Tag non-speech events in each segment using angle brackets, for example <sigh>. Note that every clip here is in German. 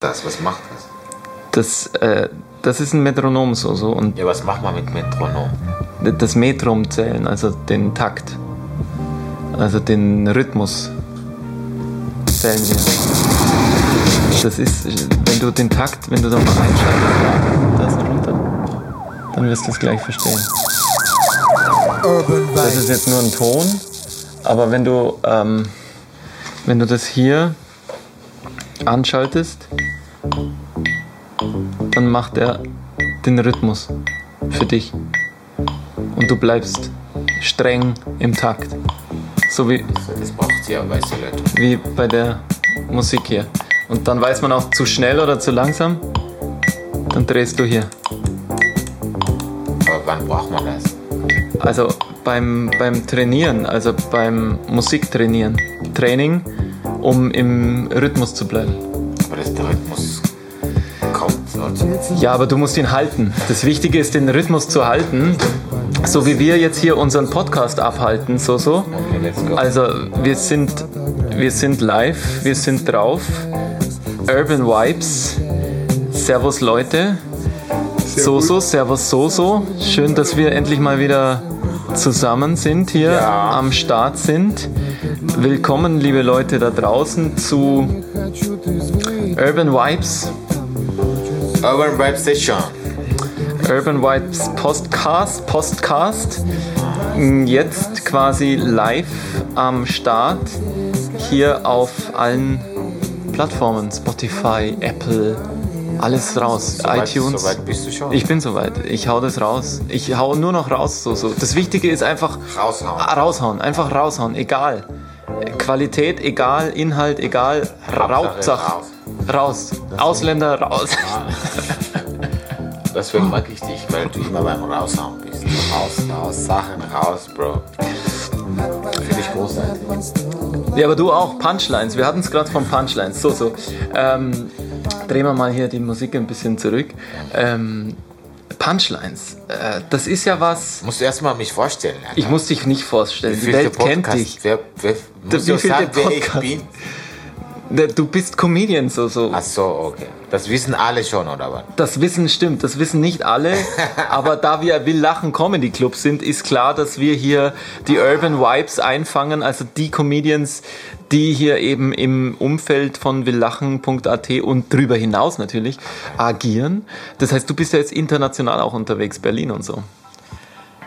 Das, was macht das? Das, äh, das ist ein Metronom so, so und Ja, was macht man mit Metronom? das Metrum zählen, also den Takt, also den Rhythmus zählen wir. Das ist, wenn du den Takt, wenn du da mal einschaltest, da ist runter, dann wirst du es gleich verstehen. Das ist jetzt nur ein Ton, aber wenn du, ähm, wenn du das hier anschaltest, dann macht er den Rhythmus für dich. Und du bleibst streng im Takt. So wie, Das braucht ja weiße Leute. wie bei der Musik hier. Und dann weiß man auch zu schnell oder zu langsam. Dann drehst du hier. Aber wann braucht man das? Also beim, beim Trainieren, also beim Musiktrainieren. Training, um im Rhythmus zu bleiben. Aber das der Rhythmus. Ja, aber du musst ihn halten. Das Wichtige ist, den Rhythmus zu halten. So wie wir jetzt hier unseren Podcast abhalten, so so. Also wir sind, wir sind live, wir sind drauf. Urban Vibes. Servus Leute. So so, Servus so so. Schön, dass wir endlich mal wieder zusammen sind hier Ja. am Start sind. Willkommen, liebe Leute da draußen zu Urban Vibes. Urban Vibe Station. Urban Vibes Podcast, Postcast. Jetzt quasi live am Start. Hier auf allen Plattformen. Spotify, Apple, alles raus. Soweit- iTunes. Soweit bist du schon. Ich bin soweit. Ich hau das raus. Ich hau nur noch raus. So, so. Das Wichtige ist einfach Raushauen. raushauen. Einfach raushauen. Egal. Qualität, egal. Inhalt, egal. Hauptsache raus. raus. Ausländer raus. Deswegen mag ich dich, weil du immer beim Raushauen bist. Raus, raus, Sachen raus, Bro. Finde ich großartig. Ja, aber du auch, Punchlines. Wir hatten es gerade von Punchlines. So, so. Ähm, drehen wir mal hier die Musik ein bisschen zurück. Ähm, Punchlines. Äh, das ist ja was. Musst du erstmal mich vorstellen. Alter. Ich muss dich nicht vorstellen. Die Welt kennt Podcast? dich. Wer, wer, muss Wie ich viel sagen, der wer ich Podcast? bin? Du bist Comedian, so, so. Ach so, okay. Das wissen alle schon, oder was? Das wissen stimmt, das wissen nicht alle, <laughs> aber da wir Will Lachen Comedy Club sind, ist klar, dass wir hier die Urban Vibes einfangen, also die Comedians, die hier eben im Umfeld von willachen.at und drüber hinaus natürlich agieren. Das heißt, du bist ja jetzt international auch unterwegs, Berlin und so.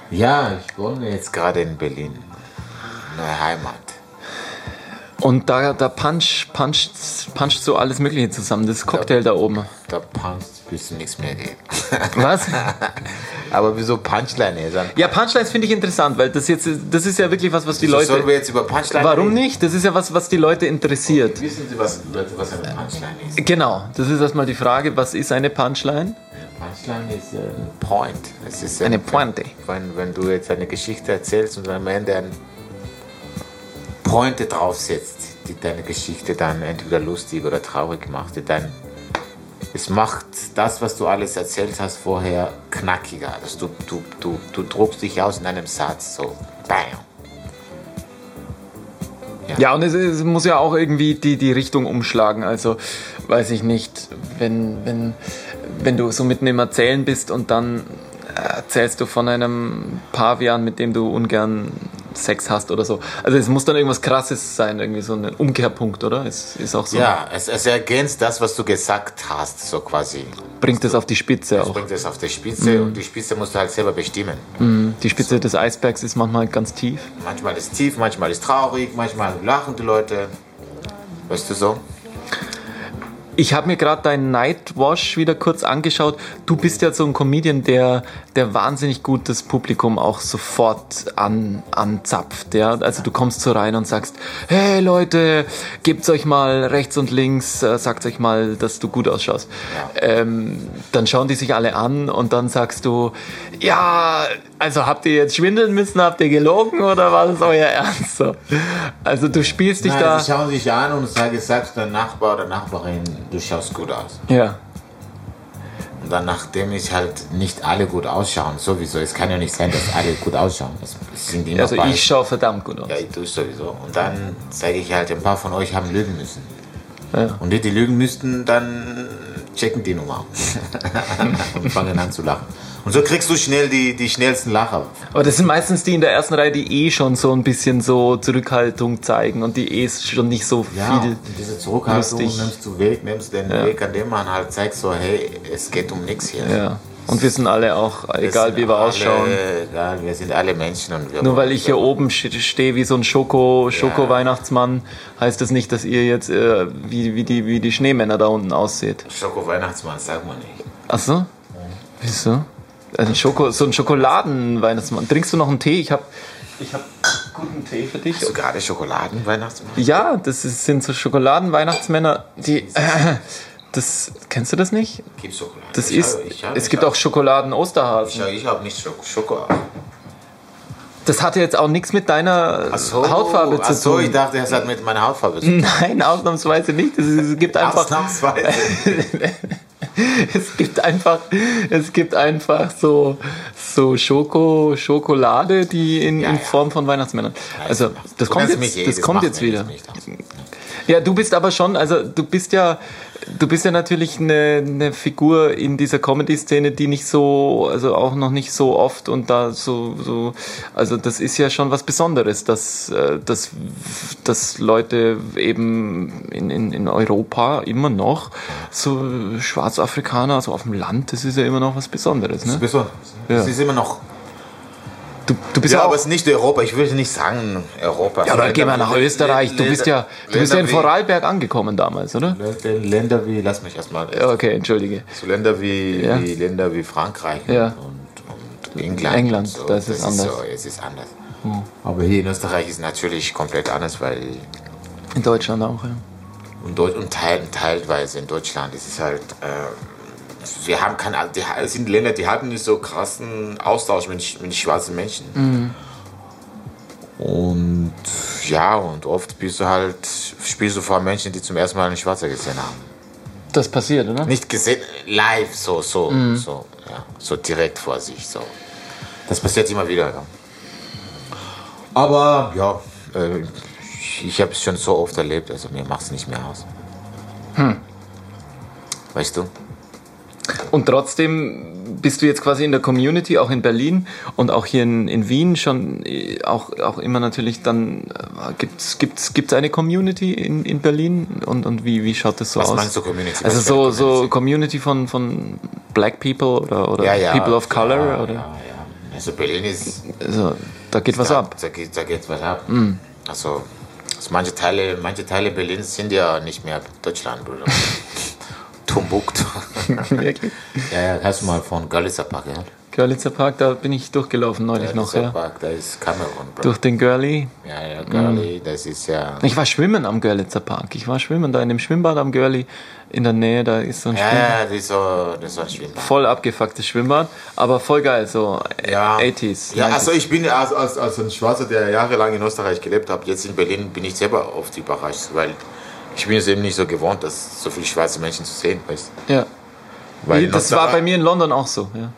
Ja, ich wohne jetzt gerade in Berlin. Neue Heimat. Und da, da punch, puncht, puncht so alles Mögliche zusammen. Das Cocktail da oben. Da puncht bis nichts mehr geht. <laughs> Was? <laughs> Aber wieso Punchline? Dann Ja, Punchlines finde ich interessant, weil das jetzt, das ist ja wirklich was, was die Leute. Sollen wir jetzt über Punchline Warum reden? nicht? Das ist ja was, was die Leute interessiert. Wissen Sie, was, Leute, was eine Punchline ist? Genau, das ist erstmal die Frage, was ist eine Punchline? Punchline ist äh, ein Point. Es ist Eine ein- Pointe. Wenn, wenn du jetzt eine Geschichte erzählst und am Ende eine Pointe draufsetzt, die deine Geschichte dann entweder lustig oder traurig macht, dann es macht das, was du alles erzählt hast, vorher knackiger. Also du, du, du, du druckst dich aus in einem Satz, so bam. Ja, und es, es muss ja auch irgendwie die, die Richtung umschlagen. Also, weiß ich nicht, wenn, wenn, wenn du so mitten im Erzählen bist und dann erzählst du von einem Pavian, mit dem du ungern Sex hast oder so. Also es muss dann irgendwas krasses sein, irgendwie so ein Umkehrpunkt, oder? Es ist auch so. Ja, es, es ergänzt das, was du gesagt hast, so quasi. Bringt es auf die Spitze Es auch. bringt es auf die Spitze und die Spitze musst du halt selber bestimmen. Die Spitze des Eisbergs ist manchmal ganz tief. Manchmal ist tief, manchmal ist traurig, manchmal lachen die Leute. Weißt du so? Ich habe mir gerade deinen Nightwash wieder kurz angeschaut. Du bist ja so ein Comedian, der, der wahnsinnig gut das Publikum auch sofort an, anzapft. Ja? Also du kommst so rein und sagst, hey Leute, gebt's euch mal rechts und links, äh, sagt euch mal, dass du gut ausschaust. Ähm, dann schauen die sich alle an und dann sagst du, ja, also habt ihr jetzt schwindeln müssen, habt ihr gelogen oder war das euer Ernst? So. Also du spielst dich Nein, da... sie schauen sich an und sagen, sagst dein Nachbar oder Nachbarin, du schaust gut aus. Ja. Und dann, nachdem ich halt nicht alle gut ausschauen, sowieso, es kann ja nicht sein, dass alle gut ausschauen. Es sind immer Also ich schaue verdammt gut aus. Ja, ich tue sowieso. Und dann sage ich halt, ein paar von euch haben lügen müssen. Ja. Und die, die lügen müssten, dann checken die Nummer <laughs> und fangen an zu lachen. Und so kriegst du schnell die, die schnellsten Lacher. Aber das sind meistens die in der ersten Reihe, die eh schon so ein bisschen so Zurückhaltung zeigen und die eh schon nicht so Ja, viel. diese Zurückhaltung lustig. nimmst du weg, nimmst den Ja. Weg, an dem man halt zeigt, so, hey, es geht um nichts hier. Ja. Und wir sind alle auch, Wir egal wie wir alle, ausschauen. Egal, wir sind alle Menschen und wir Nur weil ich hier oben sch- stehe wie so ein Schoko, Schoko-Weihnachtsmann, heißt das nicht, dass ihr jetzt äh, wie, wie, die, wie die Schneemänner da unten ausseht. Schoko-Weihnachtsmann, sag mal nicht. Ach so? Wieso? Also Schoko, so ein Schokoladen-Weihnachtsmann. Trinkst du noch einen Tee? Ich habe ich hab guten Tee für dich. Hast du gerade Schokoladen-Weihnachtsmann? Ja, das ist, sind so Schokoladen-Weihnachtsmänner, die. Äh, <laughs> das kennst du das nicht? Gib Schokolade. Das Ich ist. hab- ich hab- es gibt hab- auch Schokoladen-Osterhasen. Ich, ich habe nicht Schoko. Schoko. Das hat jetzt auch nichts mit deiner so, Hautfarbe ach zu so, tun. ich dachte, das hat mit meiner Hautfarbe zu tun. <laughs> Nein, ausnahmsweise nicht. Es gibt <laughs> einfach. Ausnahmsweise. <laughs> es gibt einfach, es gibt einfach so, so Schoko, Schokolade, die in, Ja, in. Form von Weihnachtsmännern. Also das Du kommt jetzt, eh, das kommt jetzt wieder. Ja, du bist aber schon, also du bist ja, du bist ja natürlich eine, eine Figur in dieser Comedy-Szene, die nicht so, also auch noch nicht so oft und da so, so, also das ist ja schon was Besonderes, dass, äh, dass, dass Leute eben in, in, in Europa immer noch so Schwarzafrikaner, also auf dem Land, das ist ja immer noch was Besonderes, ne? Besonders. Ja. Das ist immer noch. Du, du bist Ja, ja, aber es ist nicht Europa. Ich würde nicht sagen Europa. ja, aber geh mal nach Österreich, du bist ja, du bist ja in Vorarlberg angekommen damals, oder? Länder, wie, lass mich erstmal. Ja, Okay, entschuldige. So Länder wie, Ja. wie Länder wie Frankreich Ja. und, und England. England, und so. das ist anders. Hm. so, es ist anders. Aber hier in Österreich ist natürlich komplett anders, weil In Deutschland auch, ja. und, Deut und teil, teilweise in Deutschland ist es halt. Äh, wir haben kein, die, es sind Länder, die haben nicht so krassen Austausch mit, mit schwarzen Menschen. Mhm. Und ja, und oft bist du halt, spielst du vor Menschen, die zum ersten Mal einen Schwarzer gesehen haben. Das passiert, oder? Nicht gesehen, live, so, so, Mhm. so, ja, so direkt vor sich, so. Das passiert immer wieder, ja. Aber ja, äh, ich habe es schon so oft erlebt, also mir macht es nicht mehr aus. Hm. Weißt du? Und trotzdem bist du jetzt quasi in der Community, auch in Berlin und auch hier in, in Wien schon äh, auch, auch immer natürlich dann, äh, gibt's gibt's, gibt's eine Community in, in Berlin und, und wie, wie schaut das so Was aus? meinst du Community? Also so, eine so Community? Community von, von Black People oder, oder ja, ja, People of Color ja, oder Ja, ja. Also Berlin ist, also, da geht was da, ab. Da geht, da geht was ab. Also, also manche Teile, manche Teile Berlins sind ja nicht mehr Deutschland oder <laughs> Timbuktu. <laughs> Wirklich? ja, ja, hast du mal von Görlitzer Park gehört? Görlitzer Park, da bin ich durchgelaufen neulich noch, Görlitzer ja. Park, da ist Kamerun, Bro. Durch den Görli. Ja, ja, Görli, das ist ja. Ich war schwimmen am Görlitzer Park. Ich war schwimmen da in dem Schwimmbad am Görli in der Nähe. Da ist so ein Ja, Schwimmbad. ja, das ist so, das ist so ein Schwimmbad. Voll abgefucktes Schwimmbad, aber voll geil, so Ja. 80s. Ja, 90s. also ich bin als, als, als ein Schwarzer, der jahrelang in Österreich gelebt hat, jetzt in Berlin bin ich selber oft überrascht, weil ich bin es eben nicht so gewohnt, dass so viele schwarze Menschen zu sehen, weißt ja. Weil das war bei mir in London auch so. Ja.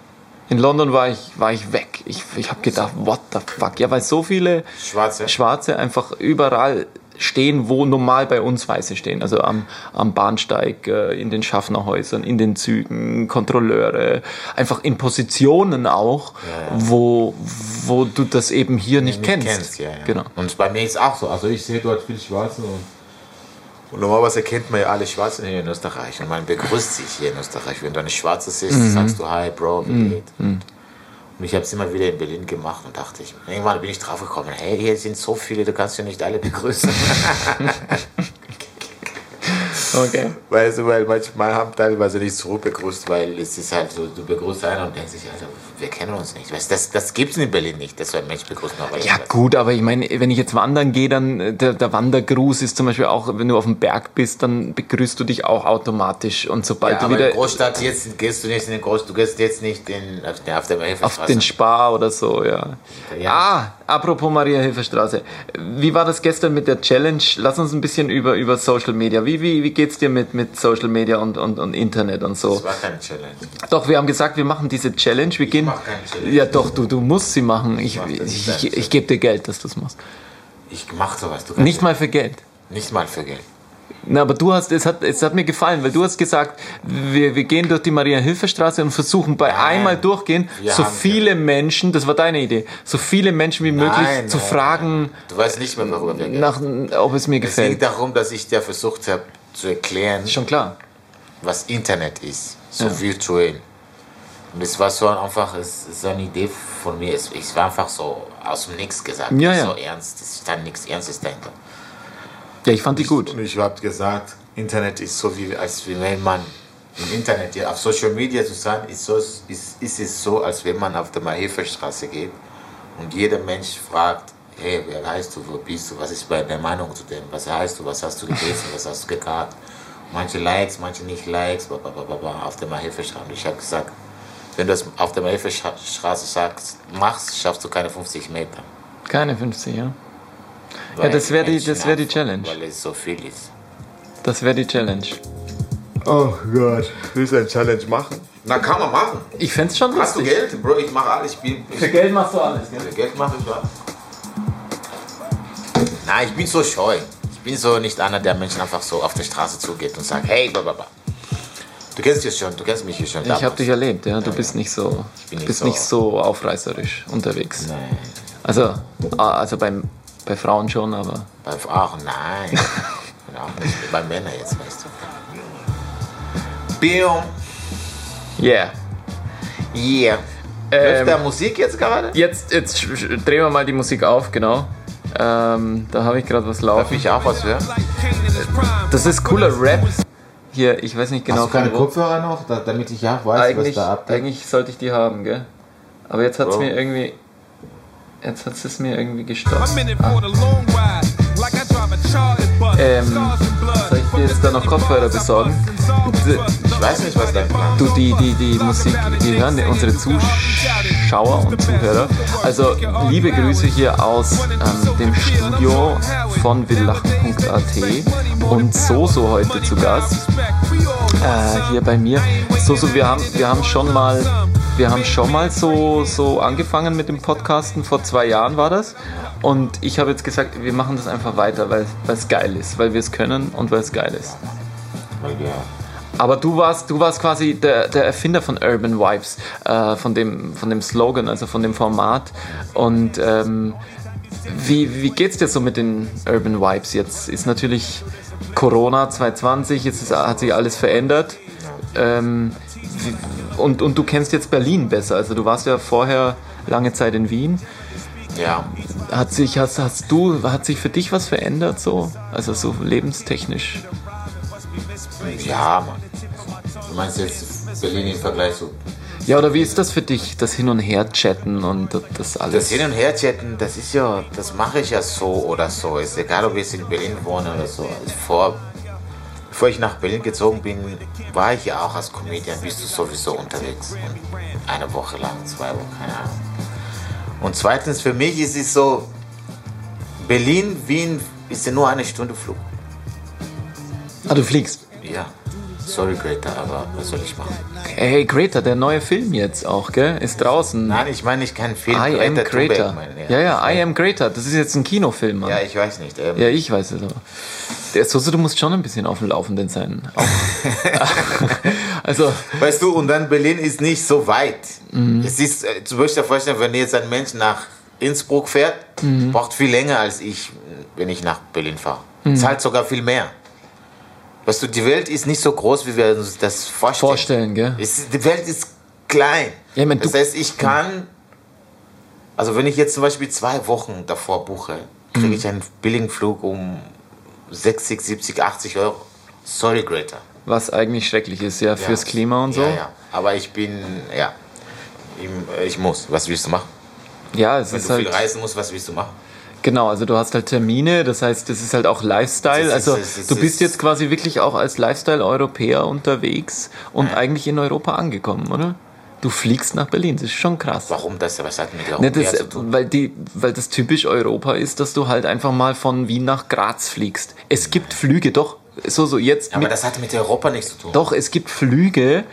In London war ich, war ich weg. Ich, ich habe gedacht, what the fuck? Ja, weil so viele Schwarze. Schwarze einfach überall stehen, wo normal bei uns Weiße stehen. Also am, am Bahnsteig, äh, in den Schaffnerhäusern, in den Zügen, Kontrolleure, einfach in Positionen auch, Wo, wo du das eben hier nicht, kennst. ja, ja. Genau. Und bei mir ist auch so. Also ich sehe dort viele Schwarze und, und normalerweise kennt man ja alle Schwarzen hier in Österreich und man begrüßt sich hier in Österreich. Wenn du eine Schwarze siehst, Mhm. sagst du Hi, Bro, wie geht? Und ich habe es immer wieder in Berlin gemacht und dachte ich, irgendwann bin ich drauf gekommen, hey, hier sind so viele, du kannst ja nicht alle begrüßen. <laughs> Okay. Weißt du, weil manchmal haben teilweise nicht zurück begrüßt, weil es ist halt so, du begrüßt einen und denkst dich, Alter, wir kennen uns nicht. Weißt, das das gibt es in Berlin nicht, dass so ein Mensch begrüßt noch Ja gut, aber ich meine, wenn ich jetzt wandern gehe, dann äh, der, der Wandergruß ist zum Beispiel auch, wenn du auf dem Berg bist, dann begrüßt du dich auch automatisch und sobald Ja, du wieder in Großstadt jetzt gehst du nicht in den Groß, du gehst jetzt nicht in, auf, der- auf der auf Hilfestraße. den Spar oder so, ja. Ja. Ah, apropos Maria-Hilfer-Straße. Wie war das gestern mit der Challenge? Lass uns ein bisschen über, über Social Media. Wie, wie, wie geht's dir mit, mit Social Media und, und, und Internet und so? Das war keine Challenge. Doch, wir haben gesagt, wir machen diese Challenge. Wir gehen. Mach keine Challenge. Ja, doch, du, du musst sie machen. Ich, ich, ich, ich gebe dir Geld, dass du es machst. Ich mach sowas. Du kannst Nicht mal für Geld. Nicht mal für Geld. Na, aber du hast, es hat, es hat mir gefallen, weil du hast gesagt, wir, wir gehen durch die Maria-Hilfer-Straße und versuchen bei Nein. einmal durchgehen, so viele Menschen, das war deine Idee, so viele Menschen wie möglich Nein, zu nein, fragen, Du weißt nicht mehr, worüber wir nach, ob es mir Es ging gefällt. darum, dass ich dir versucht habe zu erklären, Ist schon klar. was Internet ist, so Ja. virtuell. Und es war so einfach, es ist so eine Idee von mir. Es, es war einfach so aus dem Nichts gesagt. Ja, ja. so ernst. Es ist dann nichts Ernstes dahinter. Ja, ich fand die gut. Und ich habe gesagt, Internet ist so wie, als wenn man im Internet, ja, auf Social Media zu sein, ist, so, ist, ist es so, als wenn man auf der Mahilferstraße geht und jeder Mensch fragt, hey, wer heißt du, wo bist du, was ist deine Meinung zu dem, was heißt du, was hast du gelesen, was hast du gekarrt. Manche Likes, manche nicht Likes, bla, bla, bla, bla, auf der Mahilferstraße. Und ich habe gesagt, wenn du das auf der Mahilferstraße sagst, machst, schaffst du keine 50 Meter. Keine 50, ja. Weil das wär die- das wär die Challenge. Weil es so viel ist. Das wäre die Challenge. Oh Gott, willst du eine Challenge machen? Na, kann man machen. Ich fände es schon Hast du lustig. Geld? Bro, ich mache alles. Ich bin, ich, Geld machst du alles, gell? für Geld mache ich was. Nein, ich bin so scheu. Ich bin so nicht einer, der Menschen einfach so auf der Straße zugeht und sagt, hey, blablabla. Du kennst mich schon, du kennst mich hier schon. Ich habe dich erlebt, ja. Du bist nicht so, nicht bist so- nicht so aufreißerisch unterwegs. Nein, Also, ah, also beim, bei Frauen schon, aber bei Frauen, nein. Auch nicht bei Männern jetzt, weißt du. Bium. yeah. Yeah. Ähm, Läuft da Musik jetzt gerade? Jetzt, jetzt drehen wir mal die Musik auf, genau. Ähm, da habe ich gerade was Darf laufen. ich auch was hören? Das ist cooler Rap. Hier, ich weiß nicht genau Hast du keine. Kopfhörer noch, da, damit ich auch weiß, Eigentlich, was da abgeht? eigentlich sollte ich die haben, gell? Aber jetzt hat es mir irgendwie. Jetzt hat es mir irgendwie gestoppt. I'm in it for the long ride, like I drive a Charlie bus. Ähm, soll ich dir jetzt da noch Kopfhörer besorgen? Ich weiß nicht, was Plan Du, die, die, die Musik, die hören unsere Zuschauer und Zuhörer. Also, liebe Grüße hier aus ähm, dem Studio von willlachen.at und Soso heute zu Gast. Äh, hier bei mir. Soso, wir haben, wir haben schon mal, wir haben schon mal so, so angefangen mit dem Podcasten. Vor zwei Jahren war das. Und ich habe jetzt gesagt, wir machen das einfach weiter, weil es geil ist, weil wir es können und weil es geil ist. Ja. Aber du warst, du warst quasi der, der Erfinder von Urban Vibes, äh, von, dem, von dem Slogan, also von dem Format. Und ähm, wie, wie geht's dir so mit den Urban Vibes jetzt? Ist natürlich Corona 2020, jetzt ist, hat sich alles verändert. Ähm, wie, und, und du kennst jetzt Berlin besser. Also du warst ja vorher lange Zeit in Wien. ja. Hat sich, hast, hast du, hat sich für dich was verändert so? Also so lebenstechnisch? Ja, Mann. Du meinst jetzt Berlin im Vergleich zu. Ja, oder wie ist das für dich, das Hin- und Her-Chatten und das alles? Das Hin- und Herchatten, das ist ja, das mache ich ja so oder so. Ist egal, ob ich jetzt in Berlin wohne oder so. Vor, bevor ich nach Berlin gezogen bin, war ich ja auch als Comedian, bist du sowieso unterwegs. Und eine Woche lang, zwei Wochen, keine Ahnung. Und zweitens, für mich ist es so, Berlin, Wien ist ja nur eine Stunde Flug. Ah, du fliegst. Ja, sorry Greta, aber was soll ich machen? Hey, Greta, der neue Film jetzt auch, gell? Ist draußen. Nein, ich meine nicht keinen Film. I am Greta Greta. Thunberg, Ja, ja, I am Greta. Das ist jetzt ein Kinofilm, Mann. Ja, ich weiß nicht. Ähm, Ja, ich weiß es aber. Der Soso, du musst schon ein bisschen auf dem Laufenden sein. <laughs> <laughs> Also, Weißt du, und dann Berlin ist nicht so weit. Mhm. Es ist, äh, du musst dir vorstellen, wenn jetzt ein Mensch nach Innsbruck fährt, Mhm. braucht viel länger als ich, wenn ich nach Berlin fahre. Zahlt sogar viel mehr. Weißt du, die Welt ist nicht so groß, wie wir uns das vorstellen. vorstellen, gell? Es, die Welt ist klein. Ja, ich mein, das heißt, ich kann, also wenn ich jetzt zum Beispiel zwei Wochen davor buche, kriege Mhm. ich einen billigen Flug um 60, 70, 80 Euro. Sorry, Greta. Was eigentlich schrecklich ist, ja, fürs Ja. Klima und so. Ja, ja. Aber ich bin, ja, ich, ich muss. Was willst du machen? Ja, es Wenn ist du viel halt. reisen musst, was willst du machen? Genau, also du hast halt Termine, das heißt, das ist halt auch Lifestyle. Ist- Also ist- du bist jetzt quasi wirklich auch als Lifestyle-Europäer unterwegs und eigentlich in Europa angekommen, oder? Du fliegst nach Berlin, das ist schon krass. Warum das? Was hat mit der Ne, zu tun? weil, die, weil das typisch Europa ist, dass du halt einfach mal von Wien nach Graz fliegst. Es gibt Flüge, doch, so, so jetzt. Aber mit, das hat mit Europa nichts zu tun. doch, es gibt Flüge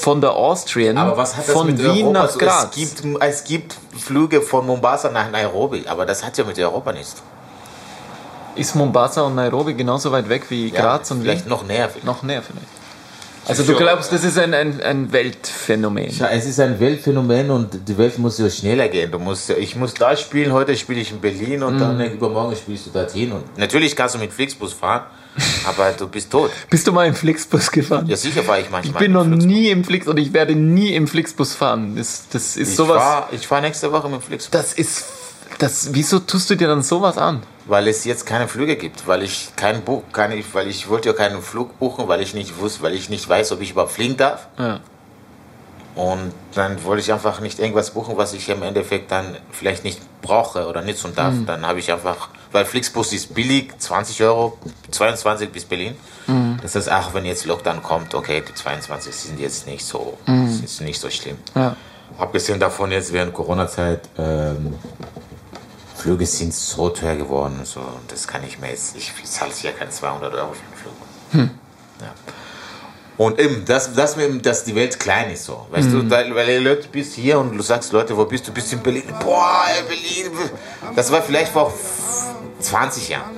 von der Austrian Aber was hat das von mit Wien Europa nach Graz. Es gibt, es gibt Flüge von Mombasa nach Nairobi, aber das hat ja mit Europa nichts zu tun. Ist Mombasa und Nairobi genauso weit weg wie Ja, Graz und vielleicht Wien? noch näher. Vielleicht. Noch näher vielleicht. Also du glaubst, das ist ein, ein, ein Weltphänomen. Ja, es ist ein Weltphänomen und die Welt muss ja schneller gehen. Du musst, ich muss da spielen, heute spiele ich in Berlin und dann übermorgen spielst du dorthin. Und natürlich kannst du mit Flixbus fahren, <laughs> aber du bist tot. Bist du mal im Flixbus gefahren? Ja, sicher fahre ich ich manchmal. bin noch Flixbus. nie im Flix und ich werde nie im Flixbus fahren. Das, das ist Ich sowas. fahre ich fahr nächste Woche mit Flixbus. Das ist. Das, wieso tust du dir dann sowas an? Weil es jetzt keine Flüge gibt, weil ich kein Buch, keine, weil ich wollte ja keinen Flug buchen, weil ich nicht wusste, weil ich nicht weiß, ob ich überhaupt fliegen darf. Ja. Und dann wollte ich einfach nicht irgendwas buchen, was ich im Endeffekt dann vielleicht nicht brauche oder nutzen darf. Dann habe ich einfach, weil Flixbus ist billig, 20 Euro, 22 bis Berlin. Das heißt, ach, wenn jetzt Lockdown kommt, okay, die 22 sind jetzt nicht so, ist nicht so schlimm. Ja. Abgesehen davon jetzt während Corona-Zeit, ähm, Flüge sind so teuer geworden, so, das kann ich mir jetzt, ich zahle ja keine 200 Euro für einen Flug. Ja. Und eben, dass, dass, dass die Welt klein ist so. Weißt du, da, weil du Leute bist hier und du sagst, Leute, wo bist du? Bist du in Berlin? Boah, Berlin. Das war vielleicht vor 20 Jahren.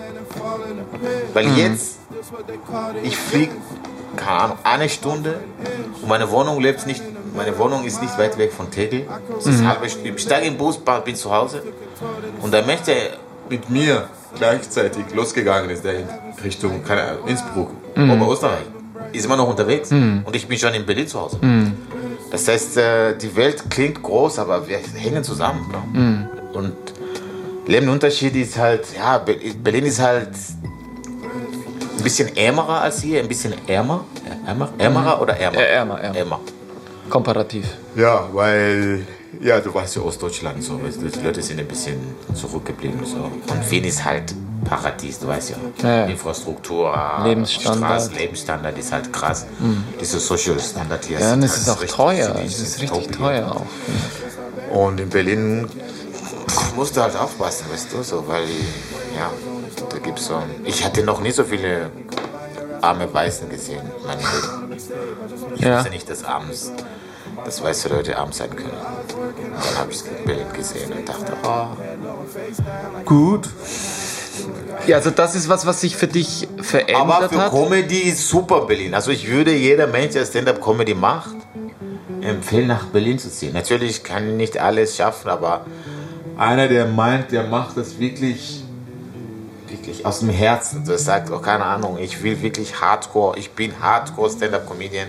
Weil jetzt, ich fliege, keine Ahnung, eine Stunde und meine Wohnung lebt nicht, meine Wohnung ist nicht weit weg von Tegel. Das ist halbe Stunde. Ich steige im Bus, bin zu Hause und der Mensch, der mit mir gleichzeitig losgegangen ist, der in Richtung keine Ahnung, Innsbruck, Oberösterreich, ist immer noch unterwegs und ich bin schon in Berlin zu Hause. Das heißt, äh, die Welt klingt groß, aber wir hängen zusammen. Bro. Und Lebenunterschied ist halt, ja, Be- Berlin ist halt ein bisschen ärmerer als hier, ein bisschen ärmer. Ärmer? Ärmerer oder ärmer? Ärmer, ärmer. Ärmer. Komparativ. Ja, weil, ja, du weißt ja, Ostdeutschland, so, die Leute sind ein bisschen zurückgeblieben. So. Und Wien ist halt Paradies, du weißt ja. Ja. Infrastruktur, Lebensstandard. Straßen, Lebensstandard ist halt krass. Dieser Social Standard hier Ja, und es halt ist auch richtig- teuer. Es ist richtig teuer auch. Und in Berlin musst du halt aufpassen, weißt du, so, weil, ja, da gibt's so. Ich hatte noch nie so viele arme Weißen gesehen in meinem Leben. Ich Ja. wusste nicht, dass abends, dass weiße Leute arm sein können. Und dann habe ich das Bild gesehen und dachte, oh, gut. Ja, also das ist was, was sich für dich verändert Aber für hat. Comedy ist super Berlin. Also ich würde jeder Mensch, der Stand-Up-Comedy macht, empfehlen, nach Berlin zu ziehen. Natürlich kann ich nicht alles schaffen, aber einer, der meint, der macht das wirklich, wirklich aus dem Herzen. Der sagt, oh, keine Ahnung, ich will wirklich Hardcore, ich bin Hardcore Stand-Up-Comedian.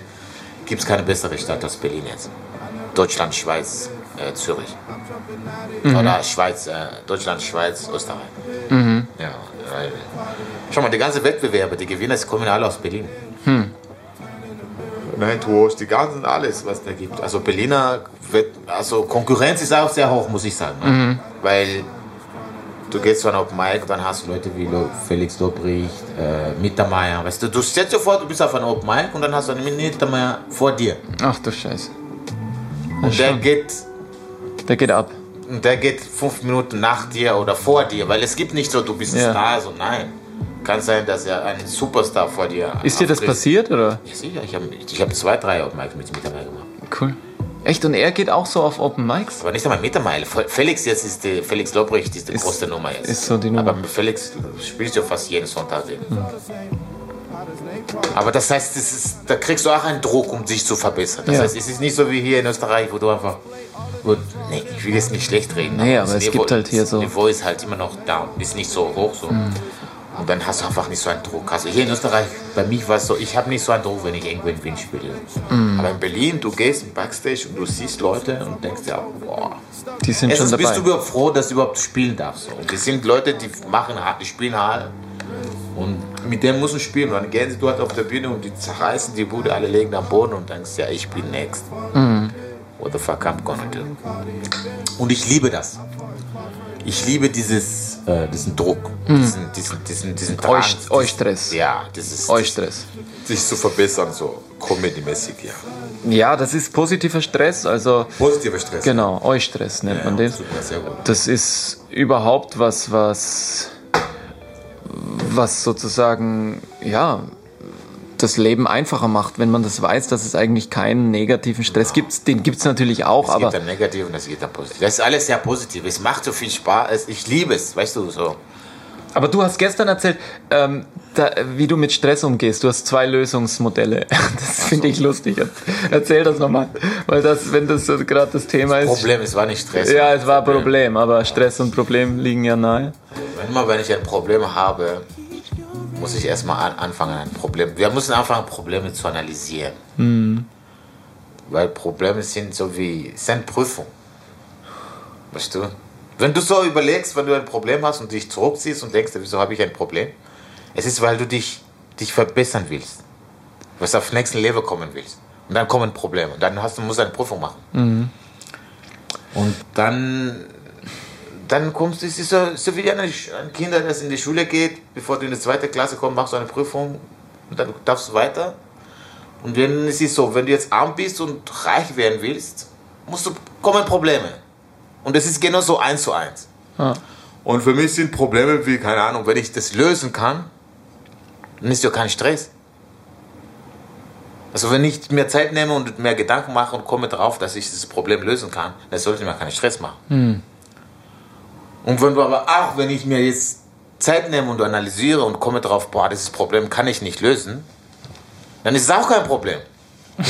Gibt es keine bessere Stadt als Berlin jetzt. Deutschland, Schweiz, äh, Zürich. Oder Schweiz, äh, Deutschland, Schweiz, Österreich. Ja, weil, schau mal, die ganzen Wettbewerbe, die Gewinner kommen alle aus Berlin. Nein, Toast, die ganzen, alles, was da gibt. Also Berliner, also Konkurrenz ist auch sehr hoch, muss ich sagen. ne? Weil du gehst zu einem Open Mic und dann hast du Leute wie Felix Lobrecht, äh, Mittermeier, weißt du, du stellst dir vor, du bist auf einem Open Mic und dann hast du einen Mittermeier vor dir. Ach du Scheiße. Und der geht Der geht ab. Und der geht fünf Minuten nach dir oder vor dir, weil es gibt nicht so, du bist ein Ja. Star, so nein. Kann sein, dass er ein Superstar vor dir Ist dir das passiert oder? Ja, sicher. Ich habe ich hab zwei, drei Open Mics mit Mittermeier gemacht. Cool. Echt? Und er geht auch so auf Open Mics? Aber nicht einmal Mittermeier. Felix jetzt ist die, Felix Lobrecht ist die Ist- große Nummer jetzt. ist so die Nummer. Aber mit Felix spielst du fast jeden Sonntag. Den. Aber das heißt, das ist, da kriegst du auch einen Druck, um dich zu verbessern. Das Ja. heißt, es ist nicht so wie hier in Österreich, wo du einfach. Wo, nee, ich will jetzt nicht schlecht reden. Nee, aber das es gibt halt hier so- Das Niveau ist halt immer noch down, ist nicht so hoch so. Und dann hast du einfach nicht so einen Druck. Also hier in Österreich, bei mir war es so, ich habe nicht so einen Druck, wenn ich irgendwo in Wien spiele. Aber in Berlin, du gehst im Backstage und du siehst Leute und denkst ja, boah. Die sind schon Erstens bist dabei. du überhaupt froh, dass du überhaupt spielen darfst. Und das sind Leute, die machen hart, die spielen hart. Und mit denen musst du spielen. Und dann gehen sie dort auf der Bühne und die zerreißen die Bude, alle legen am Boden und denkst, ja, ich bin next. Mhm. What the fuck I'm gonna do? Und ich liebe das. Ich liebe dieses, äh, diesen Druck, diesen, diesen, diesen, diesen Drang, Mhm. Euch- Eustress. Ja, dieses, Eustress. sich zu verbessern, so comedy-mäßig, ja. Ja, das ist positiver Stress, also Positiver Stress. genau, Eustress nennt man Ja, den. super, sehr gut. Das ist überhaupt was, was, was sozusagen, ja, das Leben einfacher macht, wenn man das weiß, dass es eigentlich keinen negativen Stress gibt. Den gibt es natürlich auch, Es aber gibt einen negativen, es gibt einen positiven. Das ist alles sehr positiv. Es macht so viel Spaß. Es- Ich liebe es, weißt du, so. Aber du hast gestern erzählt, ähm, da, wie du mit Stress umgehst. Du hast zwei Lösungsmodelle. <laughs> Das finde ich lustig. Erzähl das nochmal, weil das, wenn das so gerade das Thema ist. Problem, es war nicht Stress. Ja, es war ein Problem, aber Stress und Problem liegen ja nahe. Immer wenn ich ein Problem habe, muss ich erstmal an, anfangen, ein Problem. Wir müssen anfangen, Probleme zu analysieren. Weil Probleme sind so wie, sind Prüfung. Weißt du? Wenn du so überlegst, wenn du ein Problem hast und dich zurückziehst und denkst, wieso habe ich ein Problem? Es ist, weil du dich, dich verbessern willst. Was auf nächsten Level kommen willst. Und dann kommen Probleme. Und dann hast musst du eine Prüfung machen. Und dann, dann kommst du, es ist so, so wie ein, ein Kind, das in die Schule geht, bevor du in die zweite Klasse kommst, machst du eine Prüfung und dann darfst du weiter. Und wenn es ist so, wenn du jetzt arm bist und reich werden willst, musst du, kommen Probleme. Und es ist genau so eins zu eins. Ah. Und für mich sind Probleme wie, keine Ahnung, wenn ich das lösen kann, dann ist ja kein Stress. Also wenn ich mehr Zeit nehme und mehr Gedanken mache und komme darauf, dass ich dieses Problem lösen kann, dann sollte ich mir keinen Stress machen. Und wenn du aber auch, wenn ich mir jetzt Zeit nehme und analysiere und komme darauf, boah, dieses Problem kann ich nicht lösen, dann ist es auch kein Problem. <laughs>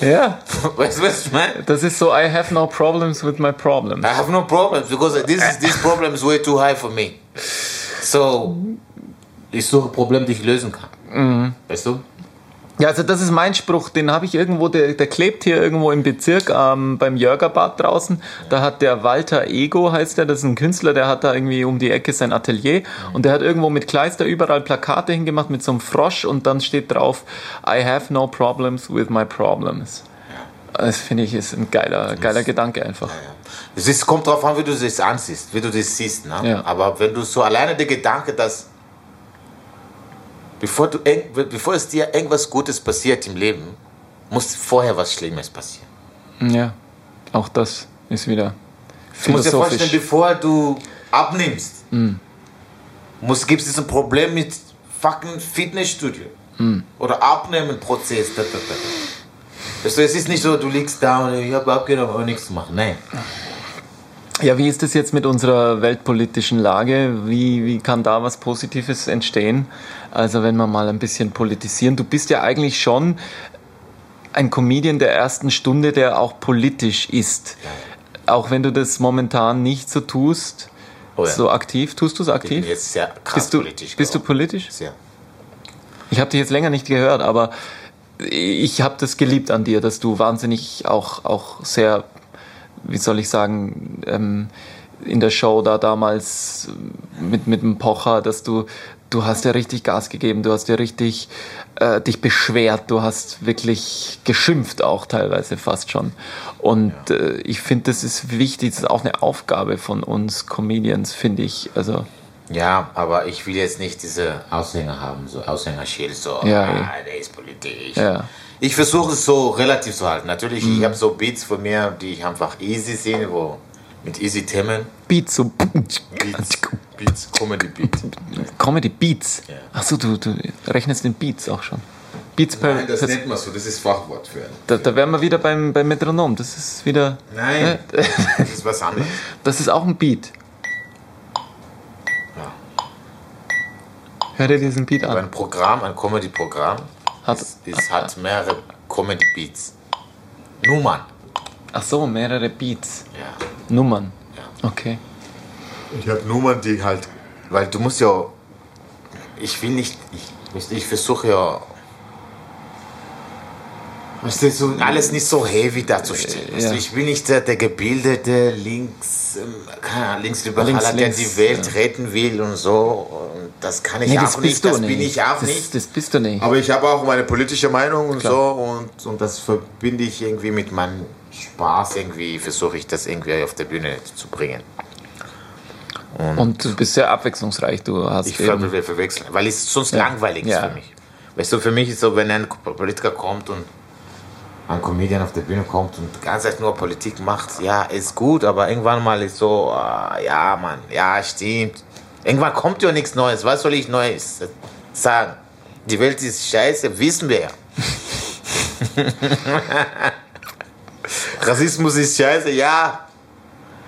Ja, <laughs> Weißt du, was ich meine? das ist so, I have no problems with my problems. I have no problems because this is, this problem is way too high for me. So, ich suche Probleme, die ich lösen kann. Weißt du? Ja, also das ist mein Spruch, den habe ich irgendwo, der, der klebt hier irgendwo im Bezirk ähm, beim Jörgerbad draußen. Da hat der Walter Ego, heißt der, das ist ein Künstler, der hat da irgendwie um die Ecke sein Atelier und der hat irgendwo mit Kleister überall Plakate hingemacht mit so einem Frosch und dann steht drauf, I have no problems with my problems. Das finde ich ist ein geiler, geiler Gedanke einfach. Es ist, kommt darauf an, wie du das ansiehst, wie du das siehst. Ne? Ja. Aber wenn du so alleine der Gedanke, dass bevor, du, bevor es dir irgendwas Gutes passiert im Leben, muss vorher was Schlimmes passieren. Ja, auch das ist wieder Du musst dir vorstellen, bevor du abnimmst, muss, gibt es ein Problem mit fucking Fitnessstudio. Hm. Oder Abnehmen-Prozess. Du, es ist nicht so, du liegst da und ich habe abgenommen, aber nichts zu machen. Nein. Ja, wie ist es jetzt mit unserer weltpolitischen Lage? Wie, wie kann da was Positives entstehen? Also wenn wir mal ein bisschen politisieren. Du bist ja eigentlich schon ein Comedian der ersten Stunde, der auch politisch ist. Auch wenn du das momentan nicht so tust, Oh ja. so aktiv. Tust du es Ich bin aktiv? jetzt sehr krass Bist du, politisch. bist du geworden. politisch? Sehr. Ich habe dich jetzt länger nicht gehört, aber ich habe das geliebt an dir, dass du wahnsinnig auch, auch sehr, wie soll ich sagen, ähm, in der Show da damals mit, mit dem Pocher, dass du, du hast ja richtig Gas gegeben, du hast ja richtig äh, dich beschwert, du hast wirklich geschimpft auch teilweise fast schon. Und äh, ich finde, das ist wichtig, das ist auch eine Aufgabe von uns Comedians, finde ich. Also, Ja, aber ich will jetzt nicht diese Aushänger haben, so Aushängerschild, so, Ja, ah, ja. der ist politisch. ja. Ich versuche es so relativ zu halten. Natürlich, ich habe so Beats von mir, die einfach easy sind, wo mit easy Themen. Beats, so Beats, Beats, Comedy Beat. Comedy Beats. Ja. Achso, du, du rechnest den Beats auch schon. Beats per. Nein, das per nennt man so, das ist Fachwort für. da, da wären wir wieder beim, beim Metronom. Das ist wieder. Nein, Äh, das ist was anderes. <laughs> Das ist auch ein Beat. Ja. Hör dir diesen Beat an. ein Programm, ein Comedy-Programm, Hat- es, es hat mehrere Comedy-Beats. Nummern. Ach so, mehrere Beats. Ja. Nummern. Ja. Okay. Ich habe Nummern, die halt. Weil du musst ja. Ich will nicht. Ich, ich versuche ja. Weißt du, so alles nicht so heavy. Weißt ja. du, ich bin nicht der, der gebildete Links, keine Ahnung, Linksliberaler, Links, der links, die Welt ja. retten will und so. Und das kann ich Nee, auch das nicht. bist du Das nicht. bin ich auch das, nicht. Das bist du nicht. Aber ich habe auch meine politische Meinung und Klar. so und, und das verbinde ich irgendwie mit meinem Spaß irgendwie, versuche ich das irgendwie auf der Bühne zu bringen. Und du bist sehr abwechslungsreich. Du hast Ich verwechseln, weil es sonst Ja. langweilig ist Ja. für mich. Weißt du, für mich ist so, wenn ein Politiker kommt und ein Comedian auf der Bühne kommt und die ganze Zeit nur Politik macht, ja, ist gut, aber irgendwann mal ist so, ah, ja, Mann, ja, stimmt. Irgendwann kommt ja nichts Neues. Was soll ich Neues sagen? Die Welt ist scheiße, wissen wir ja. <laughs> Rassismus ist scheiße, ja.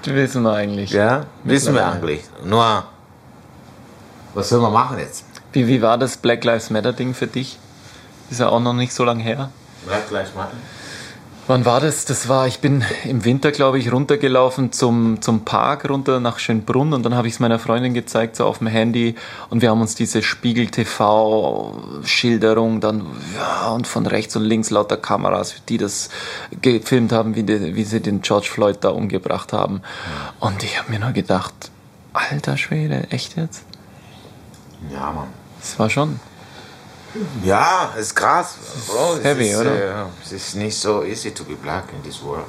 Wissen wir eigentlich. Ja, wissen wir eigentlich. Nur, was sollen wir machen jetzt? Wie, wie war das Black Lives Matter Ding für dich? Ist ja auch noch nicht so lange her. Bleib gleich machen. Wann war das? Das war, ich bin im Winter, glaube ich, runtergelaufen zum, zum Park, runter nach Schönbrunn und dann habe ich es meiner Freundin gezeigt, so auf dem Handy und wir haben uns diese Spiegel-TV-Schilderung dann, ja, und von rechts und links lauter Kameras, die das gefilmt haben, wie, die, wie sie den George Floyd da umgebracht haben. Und ich habe mir nur gedacht, alter Schwede, echt jetzt? Ja, Mann. Das war schon. Ja, ist krass. Bro, es heavy, ist, oder? Äh, es ist nicht so easy to be black in this world.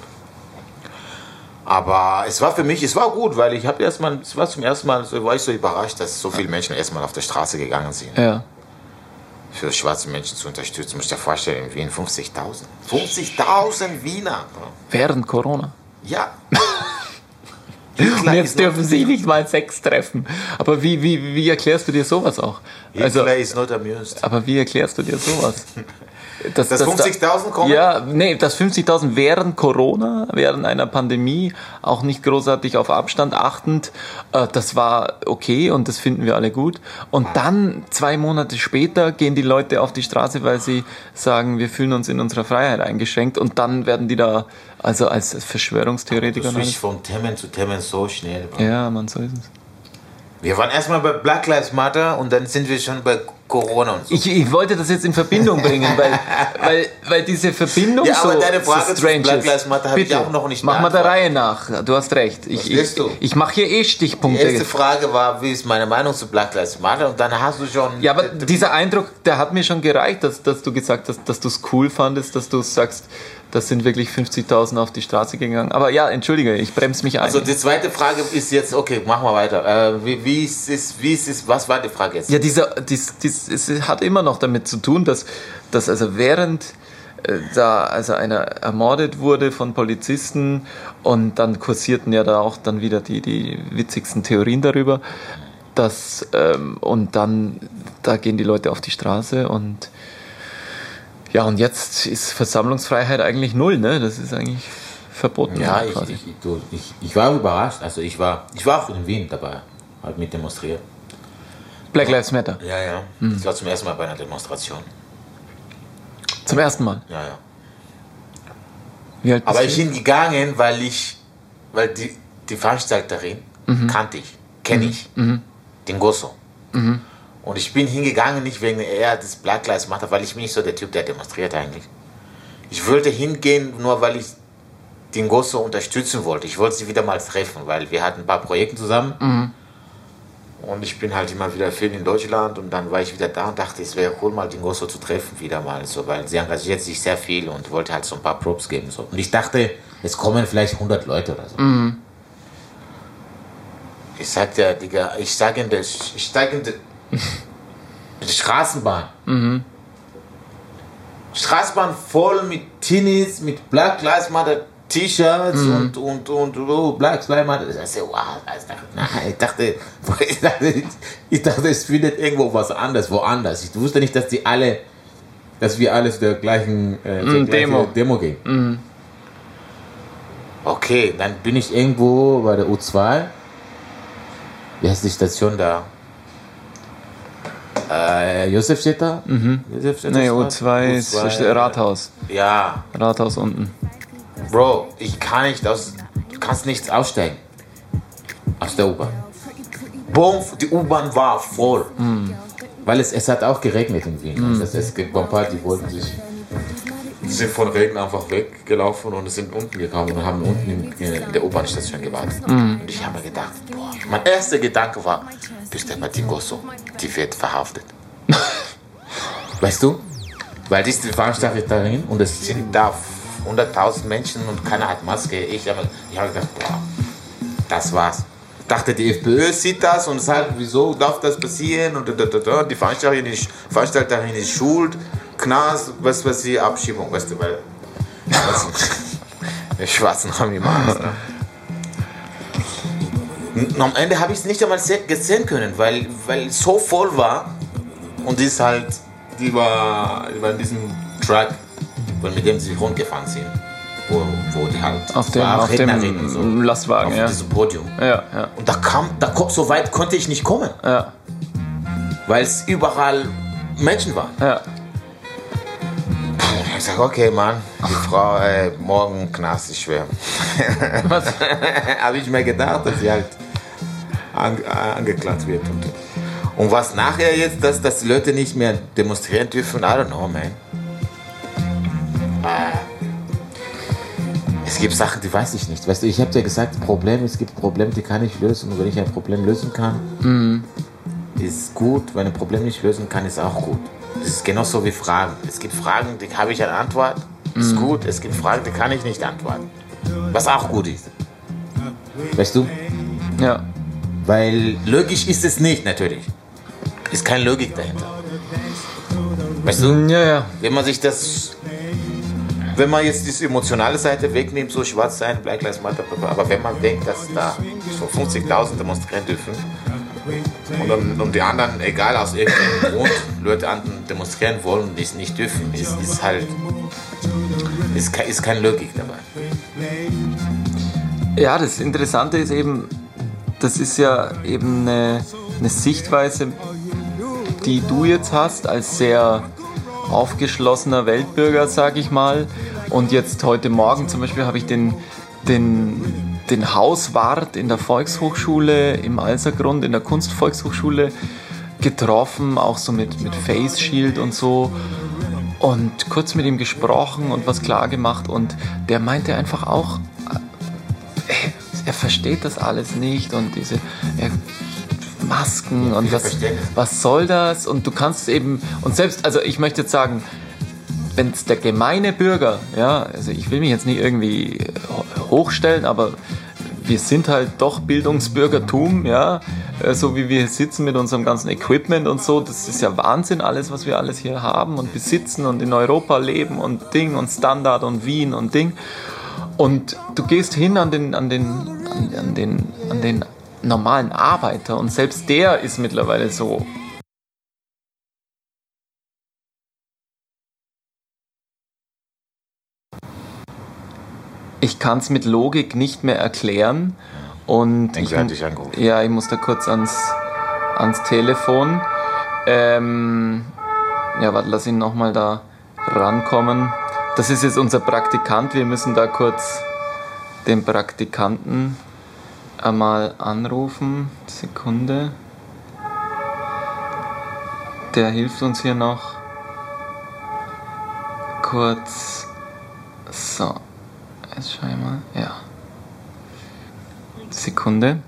Aber es war für mich, es war gut, weil ich habe erstmal, es war zum ersten Mal, so war ich so überrascht, dass so viele Menschen erstmal auf der Straße gegangen sind, Ja. für schwarze Menschen zu unterstützen. Muss ich dir vorstellen, in Wien 50.000. 50.000 Wiener. Bro. Während Corona. Ja. Und jetzt dürfen sie nicht mal Sex treffen. Aber wie, wie, wie erklärst du dir sowas auch? Also, Hitler is not amused. aber wie erklärst du dir sowas? Dass, <laughs> Dass dass da- 50.000 kommen? Ja, nee, dass 50.000 während Corona, während einer Pandemie, auch nicht großartig auf Abstand achtend, äh, das war okay und das finden wir alle gut. Und dann, zwei Monate später, gehen die Leute auf die Straße, weil sie sagen, wir fühlen uns in unserer Freiheit eingeschränkt und dann werden die da, also als Du Verschwörungstheoretiker. alles. von Themen zu Themen so schnell. Bro. Ja, man, so ist es. Wir waren erstmal bei Black Lives Matter und dann sind wir schon bei Corona und so. Ich, ich wollte das jetzt in Verbindung bringen, weil, <laughs> weil, weil diese Verbindung Ja, so, aber deine Frage so zu strange Black. Lives Matter habe ich auch noch nicht Mach mal der. Reihe nach. Du hast recht. Ich, ich, du? ich mache hier eh Die Stichpunkte. erste Frage war, wie ist meine Meinung zu Black Lives Matter? Und dann hast du schon. Ja, aber dieser Eindruck, der hat mir schon gereicht, dass, dass du gesagt hast, dass du es cool fandest, dass du sagst, das sind wirklich 50.000 auf die Straße gegangen. Aber ja, entschuldige, ich bremse mich ein. Also die zweite Frage ist jetzt, okay, machen wir weiter. Äh, wie, wie ist es, wie ist es, was war die Frage jetzt? Ja, dieser, dies, dies, es hat immer noch damit zu tun, dass, dass also während äh, da also einer ermordet wurde von Polizisten und dann kursierten ja da auch dann wieder die, die witzigsten Theorien darüber, dass ähm, und dann da gehen die Leute auf die Straße und ja und jetzt ist Versammlungsfreiheit eigentlich null, ne? Das ist eigentlich verboten. Ja, ich, ich, du, ich, ich war überrascht. Also ich war, ich war auch in Wien dabei, halt mit demonstriert. Black Lives Matter. Ja, ja. Hm. Ich war zum ersten Mal bei einer Demonstration. Zum ersten Mal. Ja, ja. Wie alt Aber ich bin gegangen, weil ich, weil die, die Veranstalterin kannte ich, kenne ich, den Gosso. Und ich bin hingegangen, nicht wegen eher des Black Lives Matter, weil ich bin nicht so der Typ, der demonstriert eigentlich. Ich wollte hingehen, nur weil ich den Gosso unterstützen wollte. Ich wollte sie wieder mal treffen, weil wir hatten ein paar Projekte zusammen. Und ich bin halt immer wieder viel in Deutschland und dann war ich wieder da und dachte, es wäre cool, mal den Gosso zu treffen wieder mal, so, weil sie engagiert sich sehr viel und wollte halt so ein paar Props geben. So. Und ich dachte, es kommen vielleicht 100 Leute oder so. Ich sagte, ja, Digga, ich steige in der, ich steige in der, in der Straßenbahn. Straßenbahn voll mit Teenies, mit Black Lives Matter T-Shirts und, und, und, oh, Black Lives Matter. Ich dachte, wow, ich dachte, <laughs> ich dachte, ich dachte, es findet irgendwo was anderes, woanders. Ich wusste nicht, dass die alle, dass wir alle zu der gleichen äh, zur gleichen Demo. Demo gehen. Okay, dann bin ich irgendwo bei der U2. Wie heißt die Station da? Äh, Josef steht da? Mhm. Josef steht Nee, da? U2 ist Rathaus. Ja, Rathaus unten. Bro, ich kann nicht aus. Du kannst nichts aussteigen. Aus der U-Bahn. Boom, die U-Bahn war voll. Weil es, es hat auch geregnet in Wien. Das heißt, es gibt ein paar, die wollten sich. Die sind von Regen einfach weggelaufen und sind unten gekommen und haben unten in, der U-Bahn-Station gewartet. Und ich habe mir gedacht, boah, mein erster Gedanke war, bist der Batingoso, die wird verhaftet. <laughs> weißt du? Weil die ist die Veranstalterin und es sind da 100.000 Menschen und keiner hat Maske. Ich habe ich habe gedacht, boah, das war's. Ich dachte, die FPÖ sieht das und sagt, wieso darf das passieren? Und da, da, da. die Veranstalterin ist, Veranstalterin ist schuld, Knast, was weiß ich, Abschiebung, weißt du, weil. <laughs> Die Schwarzen haben immer Angst. Ne? Und am Ende habe ich es nicht einmal se- sehen können, weil, weil es so voll war und die ist halt, die war, die war in diesem Truck, mit dem sie rundgefahren sind. wo, wo die halt Auf dem, auf dem so, Lastwagen, auf ja. diesem Podium. Ja, ja, Und da kam, da, so weit konnte ich nicht kommen, ja, weil es überall Menschen waren. ja. Ich sag, okay, Mann, die Frau, äh, morgen Knast ist schwer. <laughs> Was? <laughs> Habe ich mir gedacht, dass sie halt an, angeklagt wird. Und, und was nachher jetzt, dass, dass die Leute nicht mehr demonstrieren dürfen, I don't know, man. Ah. Es gibt Sachen, die weiß ich nicht. Weißt du, ich habe dir gesagt, Problem, es gibt Probleme, die kann ich lösen. Und wenn ich ein Problem lösen kann, ist gut. Wenn ich ein Problem nicht lösen kann, ist auch gut. Das ist genauso wie Fragen. Es gibt Fragen, die habe ich eine Antwort, ist gut. Es gibt Fragen, die kann ich nicht antworten. Was auch gut ist. Weißt du? Ja, Weil logisch ist es nicht, natürlich. Ist keine Logik dahinter. Weißt du? ja, ja. Wenn man sich das. Wenn man jetzt diese emotionale Seite wegnimmt, so schwarz sein, Black Lives Matter, aber wenn man denkt, dass da so 50.000 demonstrieren dürfen und, dann, und die anderen, egal aus irgendeinem <laughs> Grund, Leute anderen demonstrieren wollen und es nicht dürfen, ist, ist halt. Ist, ist keine Logik dabei. Ja, das Interessante ist eben, das ist ja eben eine, eine Sichtweise, die du jetzt hast als sehr aufgeschlossener Weltbürger, sag ich mal. Und jetzt heute Morgen zum Beispiel habe ich den, den, den Hauswart in der Volkshochschule im Alsergrund, in der Kunstvolkshochschule getroffen, auch so mit, mit Face Shield und so. Und kurz mit ihm gesprochen und was klar gemacht. Und der meinte einfach auch, er versteht das alles nicht und diese er, Masken und was, was soll das? Und du kannst eben, und selbst, also ich möchte jetzt sagen, wenn es der gemeine Bürger, ja, also ich will mich jetzt nicht irgendwie ho- hochstellen, aber wir sind halt doch Bildungsbürgertum, ja, so wie wir hier sitzen mit unserem ganzen Equipment und so, das ist ja Wahnsinn, alles, was wir alles hier haben und besitzen und in Europa leben und Ding und Standard und Wien und Ding. Und du gehst hin an den, an den, an, an den, an den normalen Arbeiter und selbst der ist mittlerweile so. Ich kann es mit Logik nicht mehr erklären und ich, angerufen? ja, ich muss da kurz ans, ans Telefon. Ähm, ja, warte, lass ihn nochmal da rankommen. Das ist jetzt unser Praktikant. Wir müssen da kurz den Praktikanten einmal anrufen. Sekunde. Der hilft uns hier noch kurz. So, ich mal. Ja. Sekunde.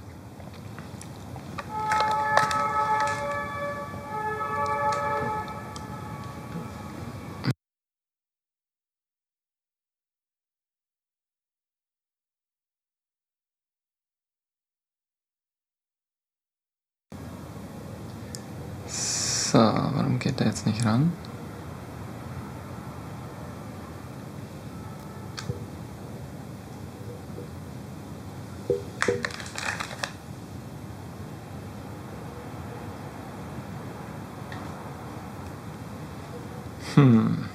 So, warum geht er jetzt nicht ran? Hm.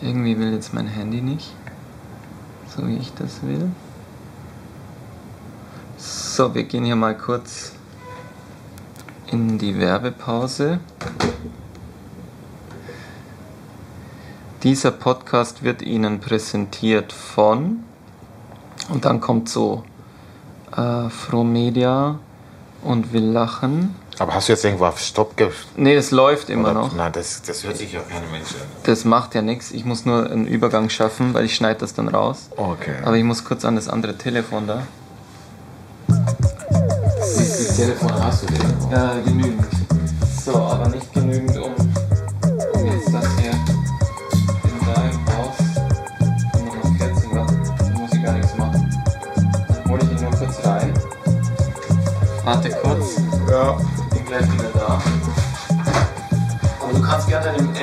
Irgendwie will jetzt mein Handy nicht, so wie ich das will. So, wir gehen hier mal kurz in die Werbepause. Dieser Podcast wird Ihnen präsentiert von und dann kommt so äh, Frohmedia und will lachen. Aber hast du jetzt irgendwo auf Stopp ge Nee, es läuft immer oder- noch. Nein, das, das hört sich ja kein Mensch an. Das macht ja nichts. Ich muss nur einen Übergang schaffen, weil ich schneide das dann raus. Okay. Aber ich muss kurz an das andere Telefon da. Wie viel Telefon hast du denn? Ja, genügend. So, aber nicht genügend, um gleich wieder da. Aber du kannst gerne deine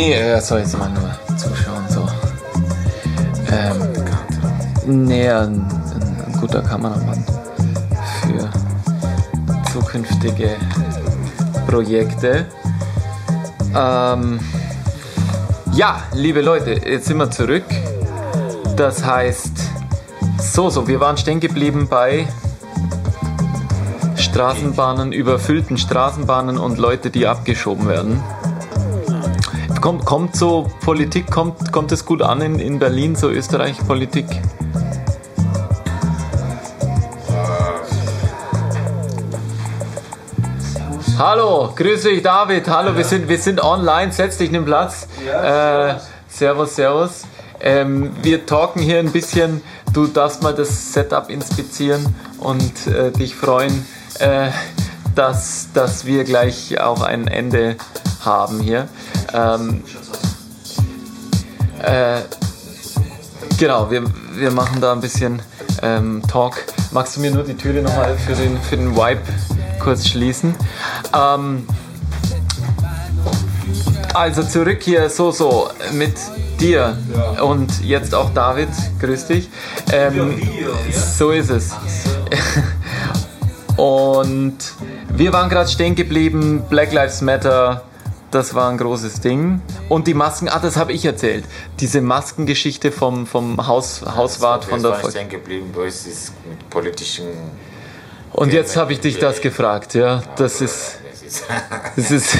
Nee, er soll jetzt mal nur zuschauen, so. Ähm, nee, ein, ein, ein guter Kameramann für zukünftige Projekte. Ähm, ja, liebe Leute, jetzt sind wir zurück. Das heißt, so, so, wir waren stehen geblieben bei Straßenbahnen, überfüllten Straßenbahnen und Leute, die abgeschoben werden. Kommt, kommt so Politik, kommt, kommt es gut an in, in Berlin, so Österreich-Politik? Hallo, grüß dich David. Hallo, wir, sind, wir sind online. Setz dich, nimm Platz. äh, servus, servus. Ähm, wir talken hier ein bisschen. Du darfst mal das Setup inspizieren und äh, dich freuen, äh, dass, dass wir gleich auch ein Ende haben hier. Ähm, äh, genau, wir, wir machen da ein bisschen ähm, Talk. Magst du mir nur die Türe nochmal für den, für den Vibe kurz schließen? Ähm, also zurück hier so so mit dir und jetzt auch David, grüß dich. Ähm, so ist es. <laughs> und wir waren gerade stehen geblieben, Black Lives Matter, das war ein großes Ding. Und die Masken, ah, das habe ich erzählt. Diese Maskengeschichte vom, vom Haus, Hauswart von der Jetzt war stehen geblieben, wo es ist mit politischen. Und jetzt habe ich dich das gefragt, ja. Das ist, <laughs> das ist,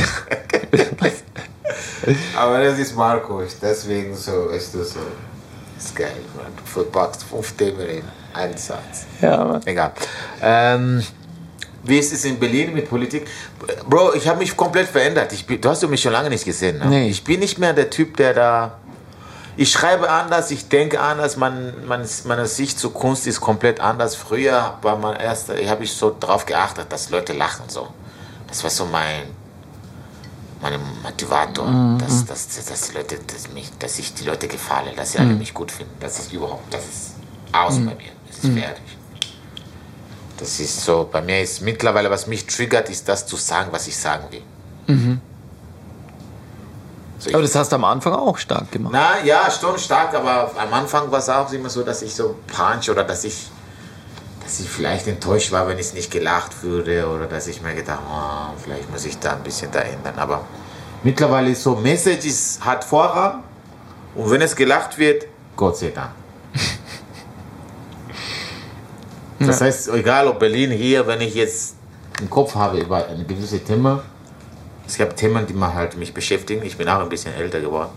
Aber das ist Marco, deswegen so ist das so. Ist geil, man. Du verpackst fünf Themen in einen Satz. ja, Mann. Egal. Ähm, wie ist es in Berlin mit Politik? Bro, ich habe mich komplett verändert. Ich du hast mich schon lange nicht gesehen. Ne? Nee. Ich bin nicht mehr der Typ, der da. Ich schreibe anders, ich denke anders, man, man, meine Sicht zur Kunst ist komplett anders. Früher war mein erster, habe ich so drauf geachtet, dass Leute lachen so. Das war so mein, mein Motivator, dass, dass, dass, die Leute, dass, mich, dass ich die Leute gefalle, dass sie alle mich gut finden. Das ist überhaupt, das ist aus bei mir. Das ist fertig. Das ist so, bei mir ist mittlerweile, was mich triggert, ist das zu sagen, was ich sagen will. So, ich, Aber das hast du am Anfang auch stark gemacht. na ja, schon stark, aber am Anfang war es auch immer so, dass ich so punch oder dass ich, dass ich vielleicht enttäuscht war, wenn ich nicht gelacht würde oder dass ich mir gedacht, oh, vielleicht muss ich da ein bisschen da ändern. Aber mittlerweile ist so, Message ist, hat Vorrang und wenn es gelacht wird, Gott sei Dank. <laughs> Das heißt, egal ob Berlin hier, wenn ich jetzt im Kopf habe über eine gewisse Thema, es gab Themen, die mich halt mich beschäftigen. Ich bin auch ein bisschen älter geworden.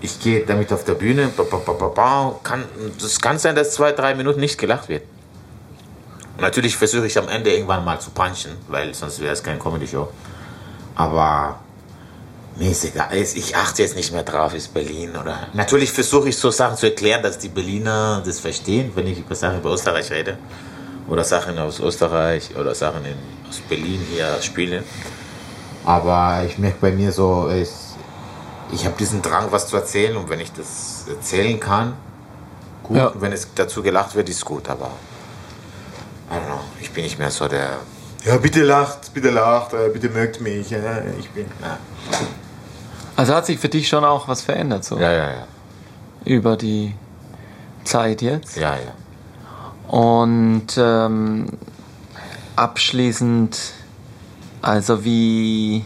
Ich gehe damit auf der Bühne. Ba, ba, ba, kann, das kann sein, dass zwei, drei Minuten nicht gelacht wird. Und natürlich versuche ich am Ende irgendwann mal zu punchen, weil sonst wäre es keine Comedy-Show. Aber mir ist egal. Ich achte jetzt nicht mehr drauf, ist Berlin oder. Natürlich versuche ich so Sachen zu erklären, dass die Berliner das verstehen, wenn ich über Sachen über Österreich rede. Oder Sachen aus Österreich oder Sachen in, aus Berlin hier spiele. Aber ich merke bei mir so, ich, ich habe diesen Drang, was zu erzählen und wenn ich das erzählen kann, gut. Ja. Und wenn es dazu gelacht wird, ist gut. Aber I don't know, ich bin nicht mehr so der. Ja, bitte lacht, bitte lacht, äh, bitte mögt mich. ja, Ich bin. Ja, Also hat sich für dich schon auch was verändert, so ja, ja. ja. über die Zeit jetzt. ja, ja. Und ähm, abschließend, also wie.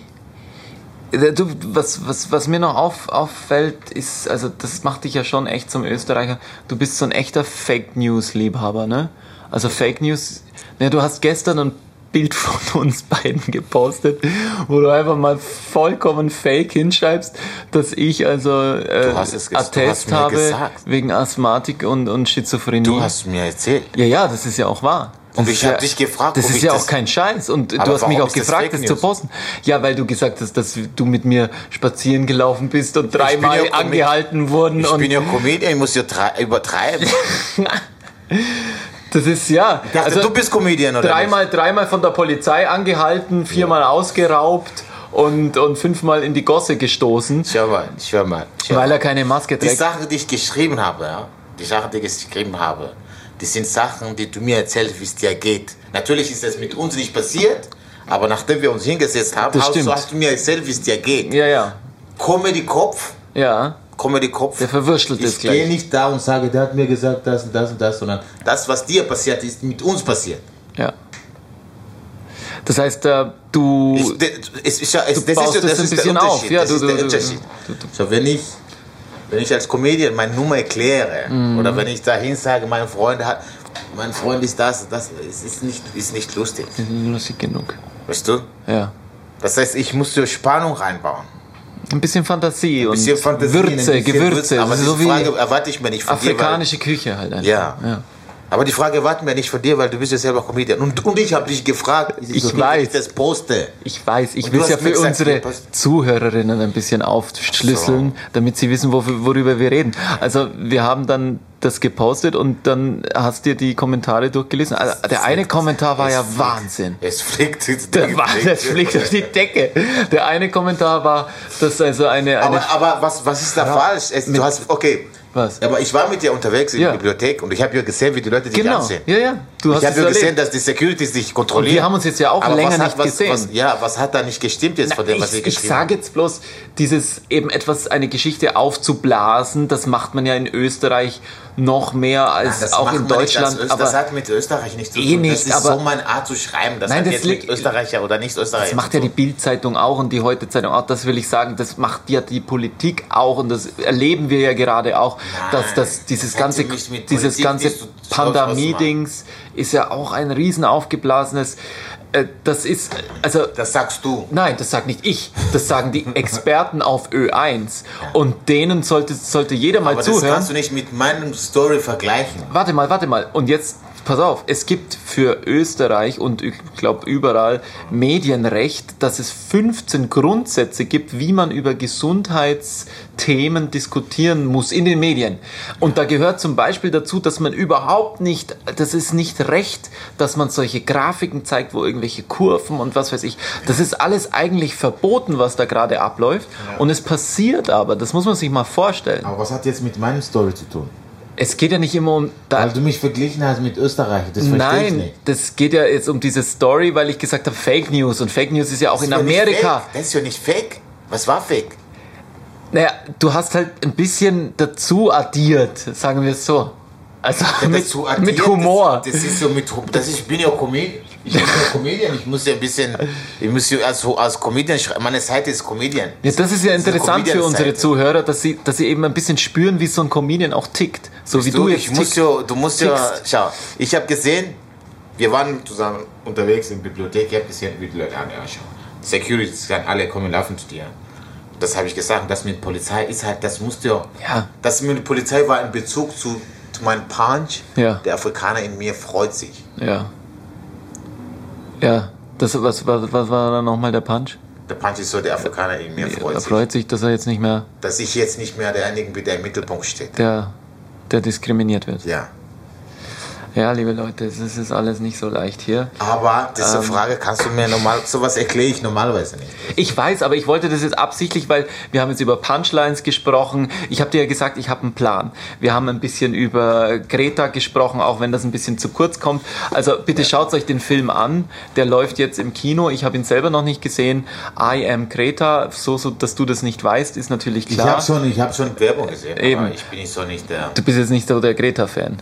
Du, was, was, was mir noch auf, auffällt, ist, also das macht dich ja schon echt zum Österreicher. Du bist so ein echter Fake News-Liebhaber, ne? Also Fake News. Ne, du hast gestern ein Bild von uns beiden gepostet, wo du einfach mal vollkommen fake hinschreibst, dass ich also äh, Attest habe gesagt. wegen Asthmatik und, und Schizophrenie. Du hast mir erzählt. Ja, ja, das ist ja auch wahr. Das Und ich ja, hab dich gefragt, Das ist ja das- auch kein Scheiß. Und du hast mich auch das gefragt, Fake das zu posten. Ja, weil du gesagt hast, dass du mit mir spazieren gelaufen bist und dreimal ja angehalten wurden. Ich bin ja Comedian, ich muss ja übertreiben. <laughs> <laughs> das ist ja. Dachte, also du bist Comedian, oder? dreimal, dreimal von der Polizei angehalten, viermal ausgeraubt und, und fünfmal in die Gosse gestoßen? Schau mal, schau mal. Schau weil er keine Maske Die trägt. Sachen, die ich geschrieben habe, ja, die Sachen, die ich geschrieben habe, die sind Sachen, die du mir erzählst, wie es dir geht. Natürlich ist das mit uns nicht passiert, aber nachdem wir uns hingesetzt haben, hast, hast du mir erzählt, wie es dir geht. Ja, ja. Comedy-Kopf, Ja, Comedy-Kopf. der verwurschtelt es Ich gleich. gehe nicht da und sage, der hat mir gesagt das und das und das, sondern das, was dir passiert ist, mit uns passiert. Ja. Das heißt, äh, du. Ich, de- es, ist ja- es, Du das baust ist, das das ein ist bisschen auf. Ja, das du- ist du- der Unterschied. So, wenn ich, wenn ich als Comedian meine Nummer erkläre Mhm. oder wenn ich dahin sage, mein Freund hat, mein Freund ist das, das ist nicht, ist nicht lustig. Das ist nicht lustig genug. Weißt du? Ja. Das heißt, ich muss so Spannung reinbauen. Ein bisschen Fantasie Ein bisschen und Fantasie, Würze, Gewürze. Aber diese so wie Frage erwarte ich mir nicht von dir. afrikanische Küche halt einfach. Ja. ja. Aber die Frage erwarten wir nicht von dir, weil du bist ja selber Comedian. Und, und ich habe dich gefragt, Ich so, weiß. ich das poste. Ich weiß, ich will es ja für gesagt, unsere Zuhörerinnen ein bisschen aufschlüsseln, damit sie wissen, wor- worüber wir reden. Also wir haben dann das gepostet und dann hast dir die Kommentare durchgelesen. Also, der eine Kommentar war Es ja fliegt. Wahnsinn. Es fliegt. Der war, das fliegt durch die Decke. Der eine Kommentar war, dass also eine, eine Aber, aber was, was ist da falsch? Es, du hast, okay. Was? Aber ich war mit dir unterwegs in Ja. der Bibliothek und ich habe ja gesehen, wie die Leute dich genau, ansehen. ja, ja, du hast ich habe ja gesehen, dass die Securities dich kontrollieren. Und wir haben uns jetzt ja auch Aber länger was hat, nicht was, gesehen. Was, ja, was hat da nicht gestimmt jetzt von dem, was ich ich, ich geschrieben sage jetzt bloß, dieses eben etwas, eine Geschichte aufzublasen, das macht man ja in Österreich noch mehr als Das auch in Deutschland. Öster- das aber hat mit Österreich nichts zu Eh tun. nicht, das ist aber- so meine Art zu schreiben. Das Nein, hat das jetzt mit liegt- Österreicher oder nicht Österreicher das macht ja die tun. Bild-Zeitung auch und die Heute-Zeitung auch. Das will ich sagen, das macht ja die Politik auch und das erleben wir ja gerade auch, dass das dieses das ganze, ja dieses Politik ganze Pandemie-Dings ist ja auch ein riesen aufgeblasenes. Äh, Das ist also Das sagst du. Nein, das sagt nicht ich. Das sagen die Experten auf Ö1. Und denen sollte, sollte jeder mal Aber das zuhören. kannst du nicht mit meinem Story vergleichen. Warte mal, warte mal. Und jetzt, pass auf, es gibt für Österreich und ich glaube überall Medienrecht, dass es 15 Grundsätze gibt, wie man über Gesundheitsthemen diskutieren muss in den Medien. Und da gehört zum Beispiel dazu, dass man überhaupt nicht, das ist nicht recht, dass man solche Grafiken zeigt, wo irgendwelche Kurven und was weiß ich. Das ist alles eigentlich verboten, was da gerade abläuft. Und es passiert aber, das muss man sich mal vorstellen. Aber was hat jetzt mit meinem Story zu tun? Es geht ja nicht immer um... Da, Weil du mich verglichen hast mit Österreich. Das verstehe ich Nein, nicht. das geht ja jetzt um diese Story, weil ich gesagt habe Fake News und Fake News ist ja auch in Das ja nicht Amerika. Das ist ja nicht fake. Was war fake? Naja, du hast halt ein bisschen dazu addiert, sagen wir es so. Also <laughs> mit, Dazu addiert, mit Humor. Das, das ist so mit Hu- das ist, ich bin ja Comedian. Ich bin ja Comedian. Ich muss ja ein bisschen. Ich muss ja als, als Comedian schreiben. Meine Seite ist Comedian. ja, das ist ja Das ist interessant für unsere. Zuhörer, dass sie, dass sie eben ein bisschen spüren, wie so ein Comedian auch tickt. So wie du, du, jetzt ich muss ja, du musst ja, tickst. schau, ich habe gesehen, wir waren zusammen unterwegs in der Bibliothek, ich habe gesehen, wie die Leute an, ja, schau, Security, sagen, alle kommen laufen zu dir. Das habe ich gesagt, das mit Polizei ist halt, das musst du ja, Ja. das mit Polizei war in Bezug zu, zu meinem Punch, Ja. der Afrikaner in mir freut sich. Ja. Ja, das, was, was, was war da nochmal der Punch? Der Punch ist so, der Afrikaner in mir freut Er sich, freut sich, dass er jetzt nicht mehr dass ich jetzt nicht mehr derjenige bin, der im Mittelpunkt steht. der, der diskriminiert wird. Ja. Ja, liebe Leute, es ist- es ist alles nicht so leicht hier. Aber diese Ähm. Frage kannst du mir normal, sowas erkläre ich normalerweise nicht. Ich weiß, aber ich wollte das jetzt absichtlich, weil wir haben jetzt über Punchlines gesprochen. Ich habe dir ja gesagt, ich habe einen Plan. Wir haben ein bisschen über Greta gesprochen, auch wenn das ein bisschen zu kurz kommt. Also bitte schaut euch den Film an. Der läuft jetzt im Kino. Ich habe ihn selber noch nicht gesehen. I am Greta. So, so, dass du das nicht weißt, ist natürlich Ich klar. habe schon, ich hab schon Werbung gesehen, Eben. aber ich bin nicht so nicht der... Du bist jetzt nicht so der Greta-Fan.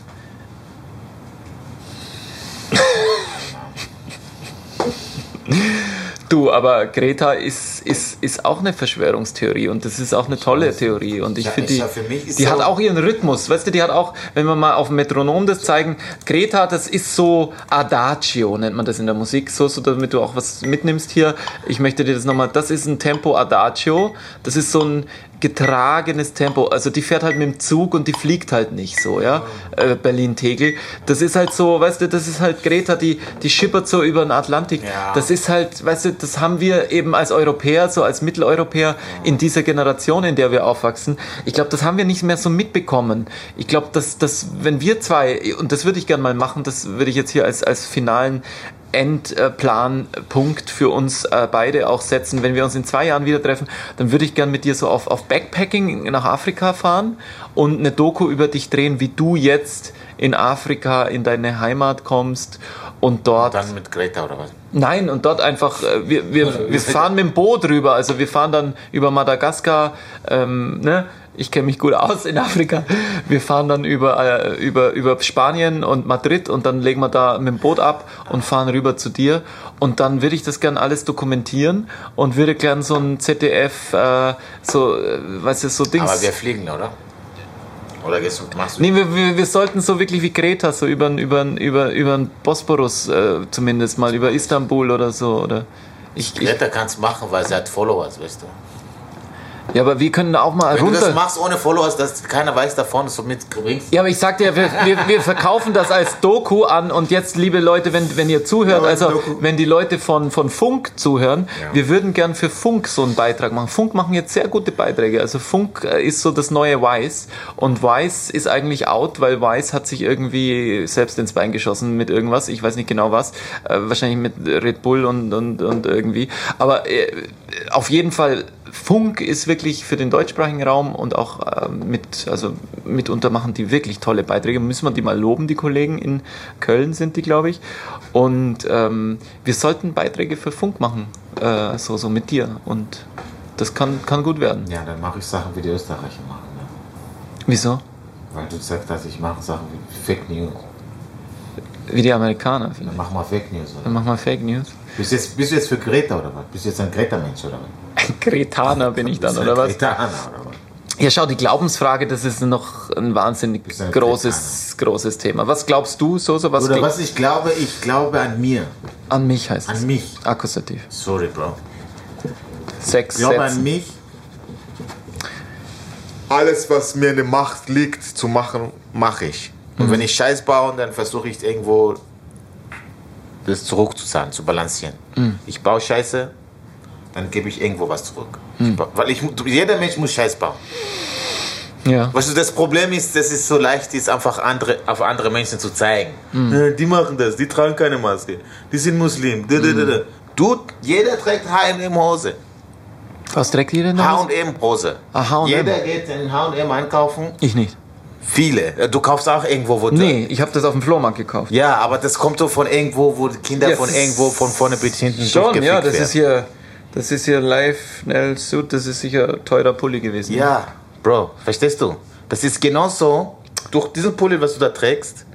Du, aber Greta ist, ist, ist auch eine Verschwörungstheorie und das ist auch eine tolle Theorie und ich Ja, finde die, ist die so- hat auch ihren Rhythmus, weißt du, die hat auch, wenn wir mal auf dem Metronom das zeigen, Greta, das ist so Adagio, nennt man das in der Musik, so, so damit du auch was mitnimmst hier. Ich möchte dir das nochmal, das ist ein Tempo Adagio, das ist so ein getragenes Tempo, also die fährt halt mit dem Zug und die fliegt halt nicht so, ja, äh, Berlin-Tegel. Das ist halt so, weißt du, das ist halt Greta, die, die schippert so über den Atlantik. Ja. Das ist halt, weißt du, das haben wir eben als Europäer, so als Mitteleuropäer in dieser Generation, in der wir aufwachsen. Ich glaube, das haben wir nicht mehr so mitbekommen. Ich glaube, dass, dass wenn wir zwei, und das würde ich gerne mal machen, das würde ich jetzt hier als, als finalen Endplanpunkt für uns äh, beide auch setzen. Wenn wir uns in zwei Jahren wieder treffen, dann würde ich gern mit dir so auf, auf Backpacking nach Afrika fahren und eine Doku über dich drehen, wie du jetzt in Afrika in deine Heimat kommst Und dort. Dann mit Greta oder was? Nein, und dort einfach, äh, wir, wir, wir fahren mit dem Boot rüber. Also wir fahren dann über Madagaskar, ähm, ne? Ich kenne mich gut aus in Afrika. Wir fahren dann über, äh, über, über Spanien und Madrid und dann legen wir da mit dem Boot ab und fahren rüber zu dir. Und dann würde ich das gern alles dokumentieren und würde gern so ein ZDF, äh, so, äh, weißt du, so Dings. Aber wir fliegen, oder? Oder gehst du, machst du? Nee, wir, wir, wir sollten so wirklich wie Greta, so über über über über den Bosporus äh, zumindest mal, über Istanbul oder so. Oder ich, Greta kannst machen, weil sie hat Followers, weißt du. Ja, aber wir können auch mal Wenn du das runter. machst ohne Followers, dass keiner weiß davon, dass du mitbringst. Ja, aber ich sag dir, wir, wir, wir verkaufen das als Doku an und jetzt, liebe Leute, wenn, wenn ihr zuhört, Ja, also Doku. wenn die Leute von, von Funk zuhören, Ja. wir würden gern für Funk so einen Beitrag machen. Funk machen jetzt sehr gute Beiträge. Also Funk äh, ist so das neue Weiß und Weiß ist eigentlich out, weil Weiß hat sich irgendwie selbst ins Bein geschossen mit irgendwas. Ich weiß nicht genau was. Äh, wahrscheinlich mit Red Bull und, und, und irgendwie. Aber äh, auf jeden Fall Funk ist wirklich für den deutschsprachigen Raum und auch äh, mit, also mitunter machen die wirklich tolle Beiträge. Müssen wir die mal loben, die Kollegen in Köln sind die, glaube ich. Und ähm, wir sollten Beiträge für Funk machen, äh, so, so mit dir. Und das kann, kann gut werden. Ja, dann mache ich Sachen, wie die Österreicher machen. Ne? Wieso? Weil du sagst, dass ich mache Sachen wie Fake News. Wie die Amerikaner. Dann vielleicht. mach mal Fake News. Oder? Dann mach mal Fake News. Bist, du jetzt, bist du jetzt für Greta oder was? Bist du jetzt ein Greta-Mensch oder was? Ein Kretaner bin ich dann, oder ein was? Gretaner oder was? Ja, schau, die Glaubensfrage, das ist noch ein wahnsinnig ein großes, großes Thema. Was glaubst du, so, so was, Oder was ich glaube, ich glaube an mir. An mich heißt es. An mich. Akkusativ. Sorry, Bro. Sechs Ich glaube an mich. Alles, was mir in der Macht liegt, zu machen, mache ich. Und wenn ich Scheiß baue, dann versuche ich irgendwo das zurückzuzahlen, zu balancieren. Ich baue Scheiße, dann gebe ich irgendwo was zurück. Ich ba- weil ich, jeder Mensch muss Scheiß bauen. Ja. Weißt du, das Problem ist, dass es so leicht ist, einfach andere, auf andere Menschen zu zeigen. Ja, Die machen das, die tragen keine Maske, die sind Muslim. Da. Du, jeder trägt H&M-Hose. Was trägt ihr denn da? H&M-Hose. Ah, H&M. Jeder geht in H&M einkaufen. Ich nicht. Viele. Du kaufst auch irgendwo, wo Nee, ich habe das auf dem Flohmarkt gekauft. Ja, aber das kommt so von irgendwo, wo die Kinder Ja, von irgendwo von vorne bis hinten Schon, ja, das werden. ist hier, das ist hier live Nell Suit, das ist sicher teurer Pulli gewesen. Ja, Bro, verstehst du? Das ist genauso, durch diesen Pulli, was du da trägst,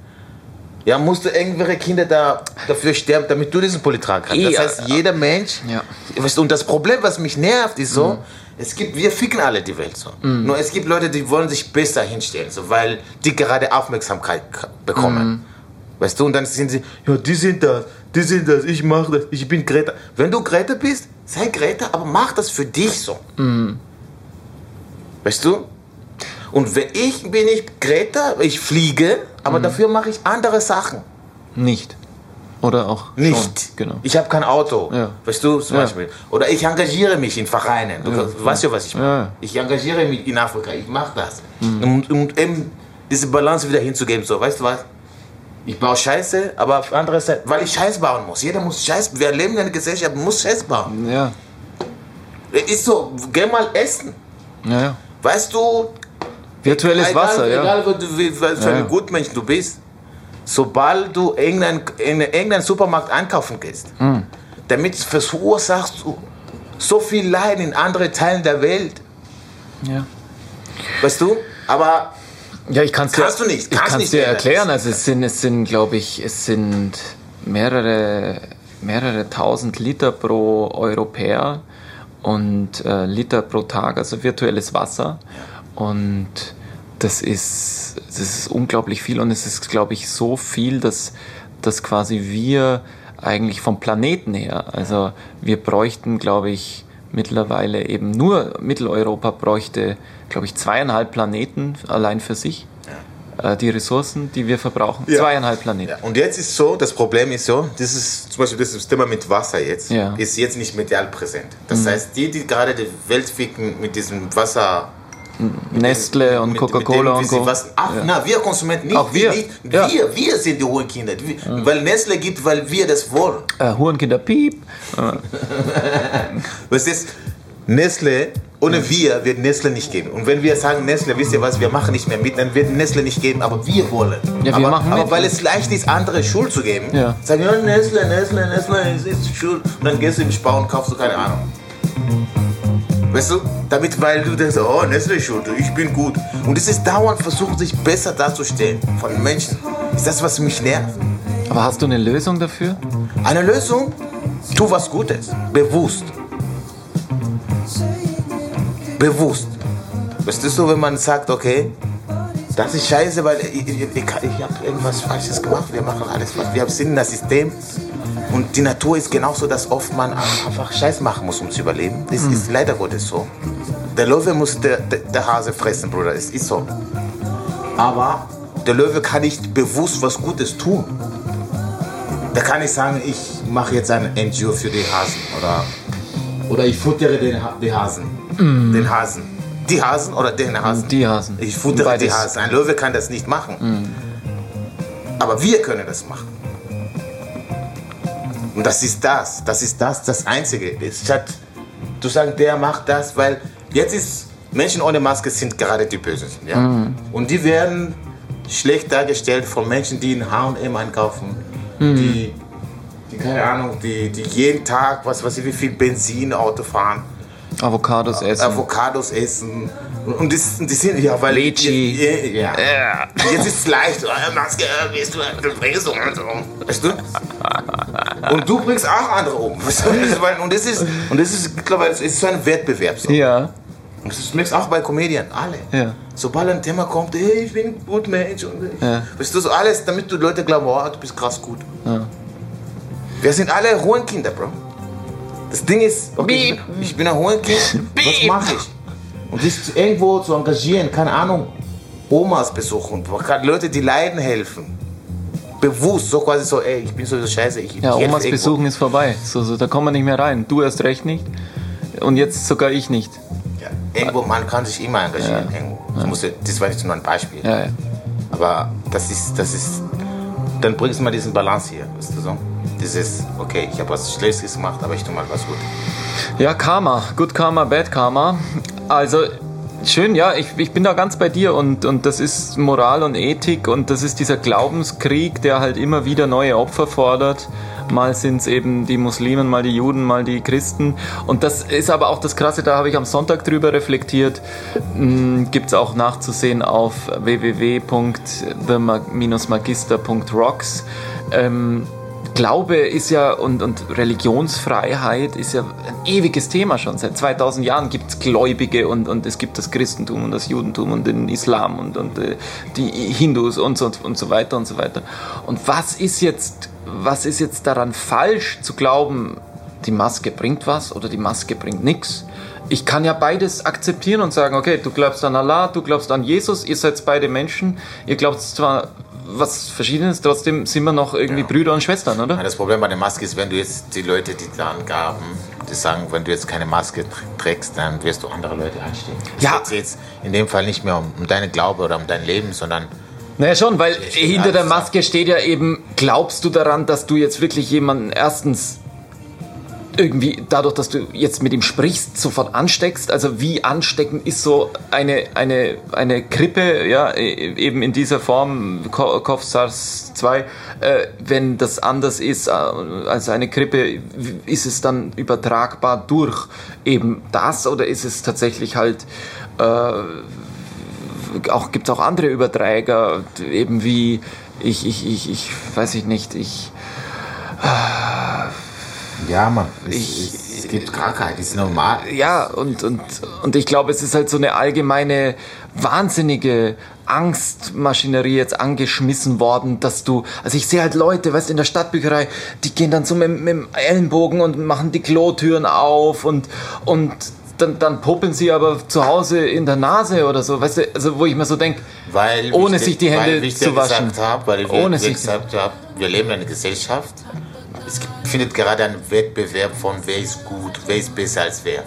ja, musst du irgendwelche Kinder da dafür sterben, damit du diesen Pulli tragen kannst. Das Ja. heißt, jeder Mensch, Ja. weißt du, und das Problem, was mich nervt, ist so, es gibt, wir ficken alle die Welt so. Nur es gibt Leute, die wollen sich besser hinstellen, so, weil die gerade Aufmerksamkeit bekommen. Weißt du, und dann sind sie, ja, die sind das, die sind das, ich mach das, ich bin Greta. Wenn du Greta bist, sei Greta, aber mach das für dich so. Weißt du? Und wenn ich bin ich Greta, ich fliege, aber Mhm. dafür mache ich andere Sachen. Nicht. Oder auch Nicht. Schon. Genau. Ich habe kein Auto. Ja. Weißt du, zum Ja. Beispiel. Oder ich engagiere mich in Vereinen. Du weißt ja, was ich mache. Ja. Mhm. Ich engagiere mich in Afrika. Ich mache das. Um, um eben diese Balance wieder hinzugeben. So, weißt du was? Ich baue Scheiße, aber auf andere Seite, weil ich Scheiß bauen muss. Jeder muss Scheiß. Wir leben in einer Gesellschaft, muss Scheiß bauen. Ja, Ist so, geh mal essen. ja, ja. Weißt du, Virtuelles egal, Wasser, ja. Egal, wo du, wie, was für Ja, ein ja. Gutmensch du bist, sobald du irgendein, in irgendeinen Supermarkt einkaufen gehst, Hm. damit verursachst du so viel Leid in anderen Teilen der Welt. ja. Weißt du? Aber Ja, ich kann es dir, Kannst du nicht, ich kannst kann's nicht dir erklären. Also es sind, es sind, glaube ich, es sind mehrere, mehrere tausend Liter pro Europäer und äh, Liter pro Tag, also virtuelles Wasser. Und das ist, das ist unglaublich viel und es ist, glaube ich, so viel, dass, dass quasi wir eigentlich vom Planeten her, also wir bräuchten, glaube ich, mittlerweile eben nur Mitteleuropa bräuchte, glaube ich, zweieinhalb Planeten allein für sich. Äh, die Ressourcen, die wir verbrauchen, Ja. zweieinhalb Planeten. Ja, und jetzt ist so, das Problem ist so, das ist zum Beispiel das Thema mit Wasser jetzt. Mhm. ist jetzt nicht medial präsent. Das heißt, die, die gerade die Welt ficken mit diesem Wasser, Nestle und Coca-Cola und Co. Was, ach, na, wir Konsumenten nicht. Auch wir. Nicht, Ja. wir, wir sind die hohen Kinder. Wir, Weil Nestle gibt, weil wir das wollen. Äh, Hurenkinder, piep. Was <laughs> ist Nestle Ohne wir wird Nestle nicht geben. Und wenn wir sagen, Nestle, wisst ihr was, wir machen nicht mehr mit, dann wird Nestle nicht geben, aber wir wollen. Ja, wir aber, machen aber mit. weil es leicht ist, andere Schuld zu geben, Ja. sagen, ja, Nestle, Nestle, Nestle, es ist schuld. Und dann gehst du im Spar und kaufst du keine Ahnung. Weißt du, damit, weil du denkst, oh, Nestle ist schuld, ich bin gut. Und es ist dauernd versuchen, sich besser darzustellen von den Menschen. Ist das, was mich nervt? Aber hast du eine Lösung dafür? Eine Lösung? Tu was Gutes. Bewusst. Bewusst. Weißt du so, wenn man sagt, okay, das ist scheiße, weil ich, ich, ich, ich habe irgendwas Falsches gemacht. Wir machen alles falsch. Wir sind in das System. Und die Natur ist genauso, dass oft man einfach Scheiß machen muss, um zu überleben. Das ist leider Gottes so. Der Löwe muss der, der, der Hase fressen, Bruder. Es ist so. Aber der Löwe kann nicht bewusst was Gutes tun. Der kann nicht sagen, ich mache jetzt ein NGO für die Hasen oder, oder ich futtere den, Ha- die Hasen. Den Hasen. Die Hasen oder den Hasen? Die Hasen. Ich futtere Beides. die Hasen. Ein Löwe kann das nicht machen. Aber wir können das machen. Und das ist das. Das ist das, das Einzige. Statt zu sagen, der macht das, weil jetzt ist Menschen ohne Maske sind gerade die Bösen. Ja? Und die werden schlecht dargestellt von Menschen, die in H&M einkaufen, die, die, keine Ahnung, die, die jeden Tag, was weiß ich, wie viel Benzin Auto fahren. Avocados essen. Avocados essen. Und das, die sind, ja, weil. Lychee. Ja. ja. Jetzt ist es leicht. Oh, Maske, bist du, du bringst so. Weißt du? Und du bringst auch andere um. <laughs> Und das ist, und das ist mittlerweile ist so ein Wettbewerb. So. ja. Und das merkst du auch bei Comedian, alle. Ja. Sobald ein Thema kommt, hey, ich bin ein gut Mensch. Und ich, Ja. Weißt du, so alles, damit du Leute glauben, oh, du bist krass gut. Wir sind alle Hohenkinder, Bro. Das Ding ist, okay, ich, ich bin ein Hohenkind, was mache ich? Und sich irgendwo zu engagieren, keine Ahnung, Omas besuchen, Leute, die leiden, helfen. Bewusst, so quasi so, ey, ich bin sowieso scheiße. Ich, Ja, ich Omas besuchen ist vorbei. So, so, da kommen wir nicht mehr rein. Du erst recht nicht. Und jetzt sogar ich nicht. Ja, irgendwo, man kann sich immer engagieren. Ja. Irgendwo. Das, muss, ja- das war jetzt nur ein Beispiel. Ja, ja. Aber das ist, das ist, dann bringst du mal diesen Balance hier, weißt du so? Dieses, okay, ich habe was Schlechtes gemacht, aber ich tue mal was Gutes. Ja, Karma. Good Karma, Bad Karma. Also, schön, ja, ich, ich bin da ganz bei dir und, und das ist Moral und Ethik und das ist dieser Glaubenskrieg, der halt immer wieder neue Opfer fordert. Mal sind es eben die Muslimen, mal die Juden, mal die Christen. Und das ist aber auch das Krasse, da habe ich am Sonntag drüber reflektiert. Gibt es auch nachzusehen auf www.the-magister.rocks. Ähm, Glaube ist ja und, und Religionsfreiheit ist ja ein ewiges Thema schon. Seit 2000 Jahren gibt es Gläubige und, und es gibt das Christentum und das Judentum und den Islam und, und äh, die Hindus und so, und so weiter und so weiter. Und was ist jetzt, was ist jetzt daran falsch zu glauben, die Maske bringt was oder die Maske bringt nichts? Ich kann ja beides akzeptieren und sagen, okay, du glaubst an Allah, du glaubst an Jesus, ihr seid beide Menschen, ihr glaubt zwar was Verschiedenes, trotzdem sind wir noch irgendwie Ja. Brüder und Schwestern, oder? Das Problem bei der Maske ist, wenn du jetzt die Leute, die da angaben, die sagen, wenn du jetzt keine Maske tr- trägst, dann wirst du andere Leute anstecken. Es Ja. geht jetzt in dem Fall nicht mehr um, um deine Glaube oder um dein Leben, sondern Naja, schon, weil hinter der Maske steht ja eben, glaubst du daran, dass du jetzt wirklich jemanden erstens irgendwie dadurch, dass du jetzt mit ihm sprichst, sofort ansteckst? Also wie ansteckend ist so eine, eine, eine Grippe, ja, e- eben in dieser Form, Ko- Kopf-SARS-2, äh, wenn das anders ist äh, als eine Grippe, w- ist es dann übertragbar durch eben das oder ist es tatsächlich halt auch gibt es auch andere Überträger, eben wie ich, ich, ich, ich weiß ich nicht, ich, ja, man, es, Ich- es, gibt Krankheit, ist normal. ja, und, und, und ich glaube, es ist halt so eine allgemeine, wahnsinnige Angstmaschinerie jetzt angeschmissen worden, dass du, also ich sehe halt Leute, weißt du, in der Stadtbücherei, die gehen dann so mit, mit dem Ellenbogen und machen die Klotüren auf und, und dann, dann popeln sie aber zu Hause in der Nase oder so, weißt du, also wo ich mir so denke, Weil ohne sich die Hände zu waschen. Hab, weil ich Ohne sich- gesagt habe, wir leben in einer Gesellschaft. Es findet gerade ein Wettbewerb von wer ist gut, wer ist besser als wer.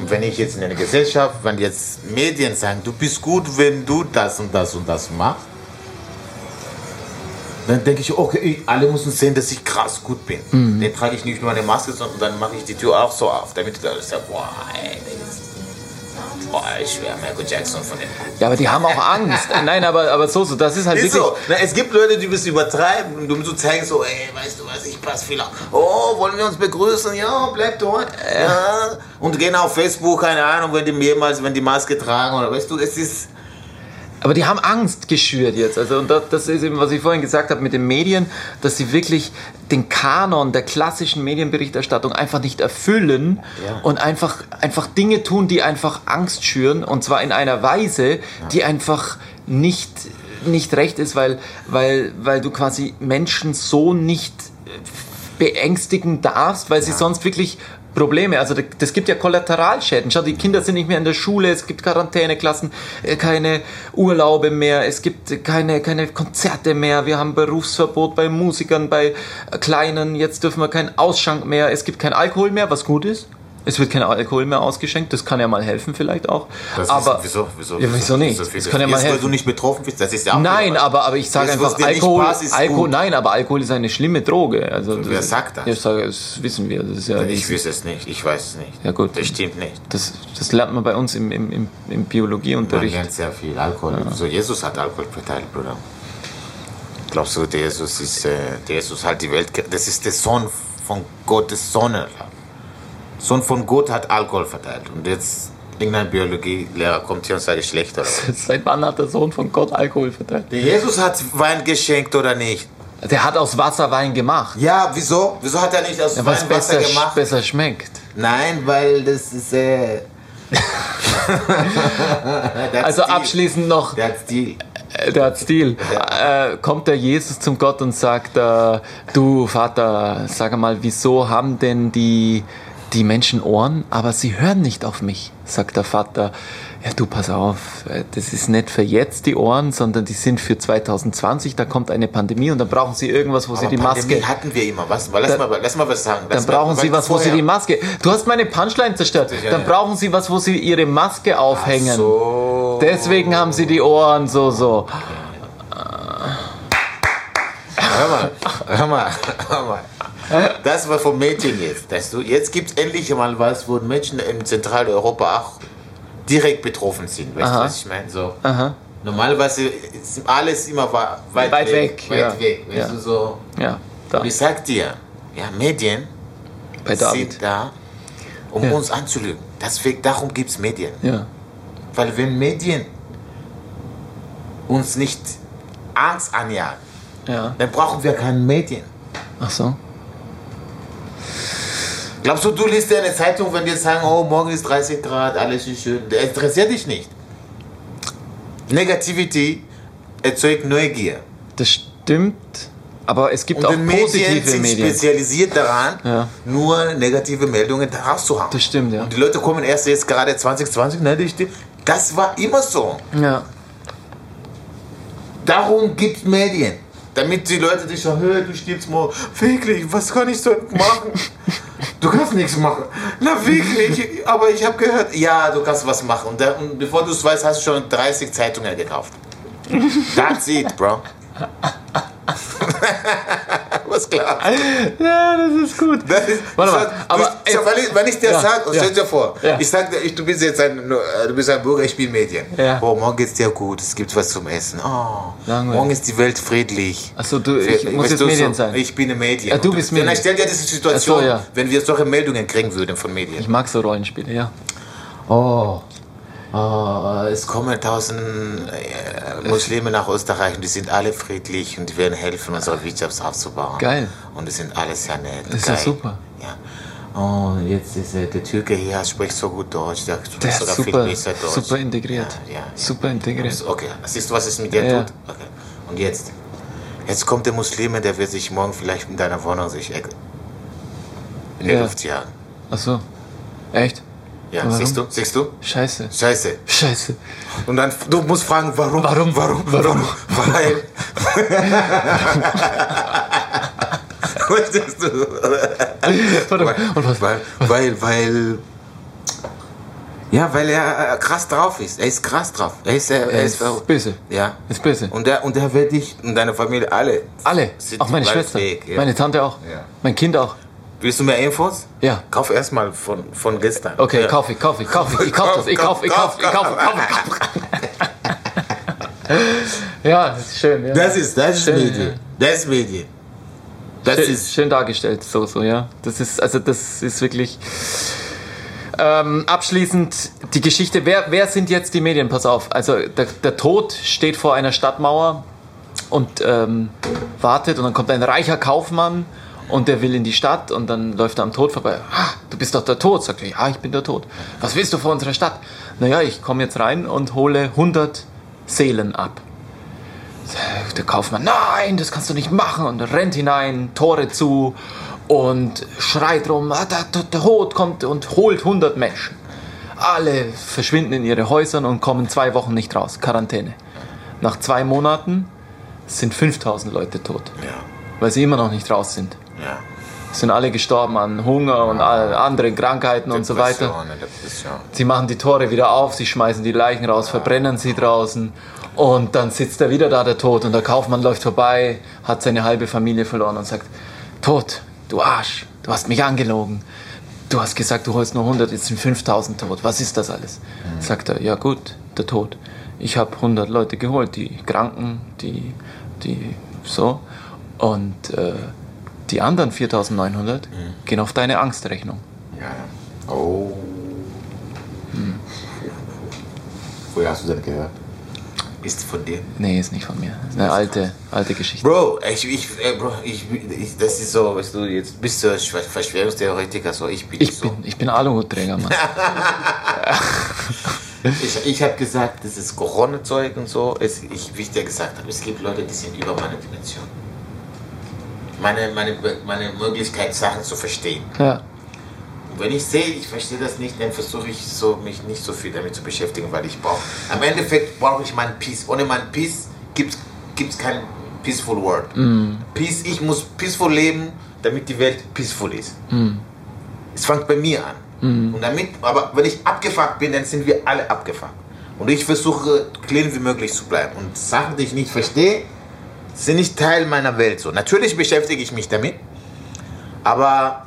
Und wenn ich jetzt in einer Gesellschaft, wenn jetzt Medien sagen, du bist gut, wenn du das und das und das machst, dann denke ich, okay, alle müssen sehen, dass ich krass gut bin. Mhm. Dann trage ich nicht nur eine Maske, sondern dann mache ich die Tür auch so auf, damit da sagst, boah, ey, das ist Boah, ich schwöre, Michael Jackson von den. Ja, aber die haben auch Angst. <laughs> Nein, aber, aber so, so, das ist halt Ist wirklich. so. Na, es gibt Leute, die müssen übertreiben und du musst so zeigen, so, ey, weißt du was, ich passe viel auf. Oh, wollen wir uns begrüßen? Ja, bleib dort. Ja. Und gehen auf Facebook, keine Ahnung, wenn die mehrmals, wenn die Maske tragen oder weißt du, es ist. Aber die haben Angst geschürt jetzt. Also, und das, das ist eben, was ich vorhin gesagt habe mit den Medien, dass sie wirklich den Kanon der klassischen Medienberichterstattung einfach nicht erfüllen Ja. und einfach, einfach Dinge tun, die einfach Angst schüren. Und zwar in einer Weise, die einfach nicht, nicht recht ist, weil, weil, weil du quasi Menschen so nicht beängstigen darfst, weil sie sonst wirklich Probleme, also da- das gibt ja Kollateralschäden. Schau, die Kinder sind nicht mehr in der Schule, es gibt Quarantäneklassen, äh, keine Urlaube mehr, es gibt keine, keine Konzerte mehr, wir haben Berufsverbot bei Musikern, bei Kleinen, jetzt dürfen wir keinen Ausschank mehr, es gibt kein Alkohol mehr, was gut ist. Es wird kein Alkohol mehr ausgeschenkt, das kann ja mal helfen vielleicht auch. Das aber ist, wieso, wieso, Ja, wieso nicht? Wieso, Das kann ja mal Jetzt, weil helfen. du nicht betroffen bist, das ist ja auch Nein, aber, aber ich sage einfach, Alkohol, passt, ist Alkohol, gut. nein, aber Alkohol ist eine schlimme Droge. Also, Wer das- sagt das? Ich sage, das wissen wir. Das ja, Ich weiß es nicht, ich weiß es nicht. Ja, gut. Das stimmt nicht. Das, das lernt man bei uns im, im, im, im Man Biologieunterricht. lernt sehr viel Alkohol. So, Jesus hat Alkohol verteilt, Bruder. Glaubst du, Jesus ist, äh, Jesus hat die Welt, das ist der Sohn von Gottes Sonne. Sohn von Gott hat Alkohol verteilt. Und jetzt irgendein Biologielehrer kommt hier und sagt, schlecht oder was? <laughs> Seit wann hat der Sohn von Gott Alkohol verteilt? Der Jesus hat Wein geschenkt oder nicht? Der hat aus Wasser Wein gemacht. Ja, wieso? Wieso hat er nicht aus Ja, Wein Wasser besser, gemacht? besser schmeckt. Nein, weil das ist, äh... <laughs> Also Stil. abschließend noch, Der hat Stil. äh, der hat Stil. Äh, kommt der Jesus zum Gott und sagt, äh, du Vater, sag mal, wieso haben denn die, die Menschen Ohren, aber sie hören nicht auf mich? Sagt der Vater. Ja, du pass auf, das ist nicht für jetzt die Ohren, sondern die sind für 2020, da kommt eine Pandemie und dann brauchen sie irgendwas, wo sie Aber die Pandemie Maske... hatten wir immer. Was? Lass, Da- mal, lass mal was sagen. Dann Lass mal- brauchen sie weil was, wo sie vorher- die Maske. Du hast meine Punchline zerstört. Ja, Dann ja. brauchen sie was, wo sie ihre Maske aufhängen. So. Deswegen haben sie die Ohren so so. Hör mal, hör mal, hör mal. Das war vom Mädchen jetzt. Weißt du? Jetzt gibt es endlich mal was, wo Menschen in Zentraleuropa auch direkt betroffen sind. Weißt du, was ich meine? So. Aha. Normalerweise ist alles immer weit, Weit weg. weg, Weit ja. weg. Weißt Ja. du, so. Ja, da Und ich sag dir, ja, Medien sind da, um Ja. uns anzulügen. Deswegen, darum gibt es Medien. Ja. Weil wenn Medien uns nicht Angst anjagen, Ja. dann brauchen wir keine Medien. Ach so. Glaubst du, du liest dir eine Zeitung, wenn die sagen, oh, morgen ist 30 Grad, alles ist schön. Das interessiert dich nicht. Negativity erzeugt Neugier. Das stimmt, aber es gibt Und auch die Medien positive sind Medien. spezialisiert daran, Ja. nur negative Meldungen rauszuhauen. Das stimmt, ja. Und die Leute kommen erst jetzt gerade 2020, ne, die- das war immer so. Ja. Darum gibt es Medien. Damit die Leute dich sagen, hey, du stirbst morgen. Wirklich, was kann ich so machen? Du kannst nichts machen. Na wirklich, aber ich habe gehört, ja, du kannst was machen. Und, da, und bevor du es weißt, hast du schon 30 Zeitungen gekauft. That's it, bro. <laughs> was klar. <laughs> Ja, das ist gut. Das ist, Warte mal, du- aber du, wenn, ich, wenn ich dir Ja, sage, stell dir vor, ich sag dir, du bist jetzt ein, du bist ein Bürger, ich bin Medien. Oh, morgen geht's dir gut, es gibt was zum Essen. Oh, Langweilig. morgen ist die Welt friedlich. Achso, du, ich Weißt muss jetzt Medien so, sein. Ich bin eine Medien. Ja, du bist Dann Medien. stell dir diese Situation, so, wenn wir solche Meldungen kriegen würden von Medien. Ich mag so Rollenspiele, ja. Oh es kommen tausend äh, Muslime nach Österreich und die sind alle friedlich und die werden helfen, unsere Wirtschaft aufzubauen. Geil. Und die sind alle sehr nett. Das ist ja super. Ja. Oh, jetzt ist äh, der Türke hier, spricht so gut Deutsch. Der spricht Der sogar super, viel besser Deutsch. super integriert. Ja, ja, Super integriert. Okay, siehst du, was es mit dir tut? Okay. Und jetzt? Jetzt kommt der Muslime, der wird sich morgen vielleicht in deiner Wohnung sich eck- in die Ja. Luft jagen. Achso. Echt? Ja, Warum? siehst du? Siehst du? Scheiße. Scheiße. Scheiße. Und dann, du musst fragen, warum? Warum? Warum? Warum? Weil. <laughs> Verstehst du? Warte, weil, und was? weil, weil, weil. Ja, weil er äh, krass drauf ist. Er ist krass drauf. Er ist, äh, Er ist böse. Ja. Ist böse. Und der, und der wird dich und deine Familie alle. Alle. Auch meine Schwester. weg, ja. Meine Tante auch. Ja. Mein Kind auch. Willst du mehr Infos? Ja. Kauf erstmal von, von gestern. Okay, ja. kauf ich, kauf ich, kauf ich, ich kauf das, ich kauf, ich kauf, ich kauf, ich kauf, ich kauf. Ja, das ist schön. Ja. Das ist, das ist Schön, Medien. ja. Das ist Medien. Das schön, ist. schön dargestellt, so, so, ja. Das ist, also das ist wirklich. Ähm, abschließend die Geschichte. Wer, wer sind jetzt die Medien? Pass auf. Also der, der Tod steht vor einer Stadtmauer und ähm, wartet und dann kommt ein reicher Kaufmann und der will in die Stadt und dann läuft er am Tod vorbei. Ah, du bist doch der Tod, sagt er. Ja, ich bin der Tod. Was willst du vor unserer Stadt? Naja, ich komme jetzt rein und hole 100 Seelen ab. Der Kaufmann, nein, das kannst du nicht machen und rennt hinein, Tore zu und schreit rum, ah, der, der, der Tod kommt und holt 100 Menschen. Alle verschwinden in ihre Häusern und kommen zwei Wochen nicht raus, Quarantäne. Nach zwei Monaten sind 5000 Leute tot, Ja, weil sie immer noch nicht raus sind. Ja. Sind alle gestorben an Hunger und all anderen Krankheiten und so weiter. Depression, Depression. Sie machen die Tore wieder auf, sie schmeißen die Leichen raus, verbrennen sie draußen. Und dann sitzt er wieder da, der Tod, und der Kaufmann läuft vorbei, hat seine halbe Familie verloren und sagt, Tod, du Arsch, du hast mich angelogen. Du hast gesagt, du holst nur 100, jetzt sind 5000 tot. Was ist das alles? Sagt er, ja gut, der Tod. Ich habe 100 Leute geholt, die Kranken, die, die so. Und äh, die anderen 4900 gehen auf deine Angstrechnung. Ja. Oh. Woher hast du das gehört? Ist von dir? Nee, ist nicht von mir. Das ist eine alte, alte Geschichte. Bro, ich, ich, äh, Bro, ich, ich, das ist so, weißt du, jetzt bist du Verschw- Verschwörungstheoretiker, so, ich bin Ich nicht so. bin, ich bin Aluhutträger, Mann. <laughs> Ich, ich habe gesagt, das ist Corona-Zeug und so. Es, ich, wie ich dir gesagt habe, es gibt Leute, die sind über meine Dimension. Meine, meine, meine Möglichkeit, Sachen zu verstehen. Ja. Und wenn ich sehe, ich verstehe das nicht, dann versuche ich so, mich nicht so viel damit zu beschäftigen, weil ich brauche. Am Endeffekt brauche ich meinen Peace. Ohne meinen Peace gibt es kein peaceful world. Peace, ich muss peaceful leben, damit die Welt peaceful ist. Es fängt bei mir an. Und damit, aber wenn ich abgefuckt bin, dann sind wir alle abgefuckt. Und ich versuche, clean wie möglich zu bleiben. Und Sachen, die ich nicht verstehe, sind nicht Teil meiner Welt. So. Natürlich beschäftige ich mich damit, aber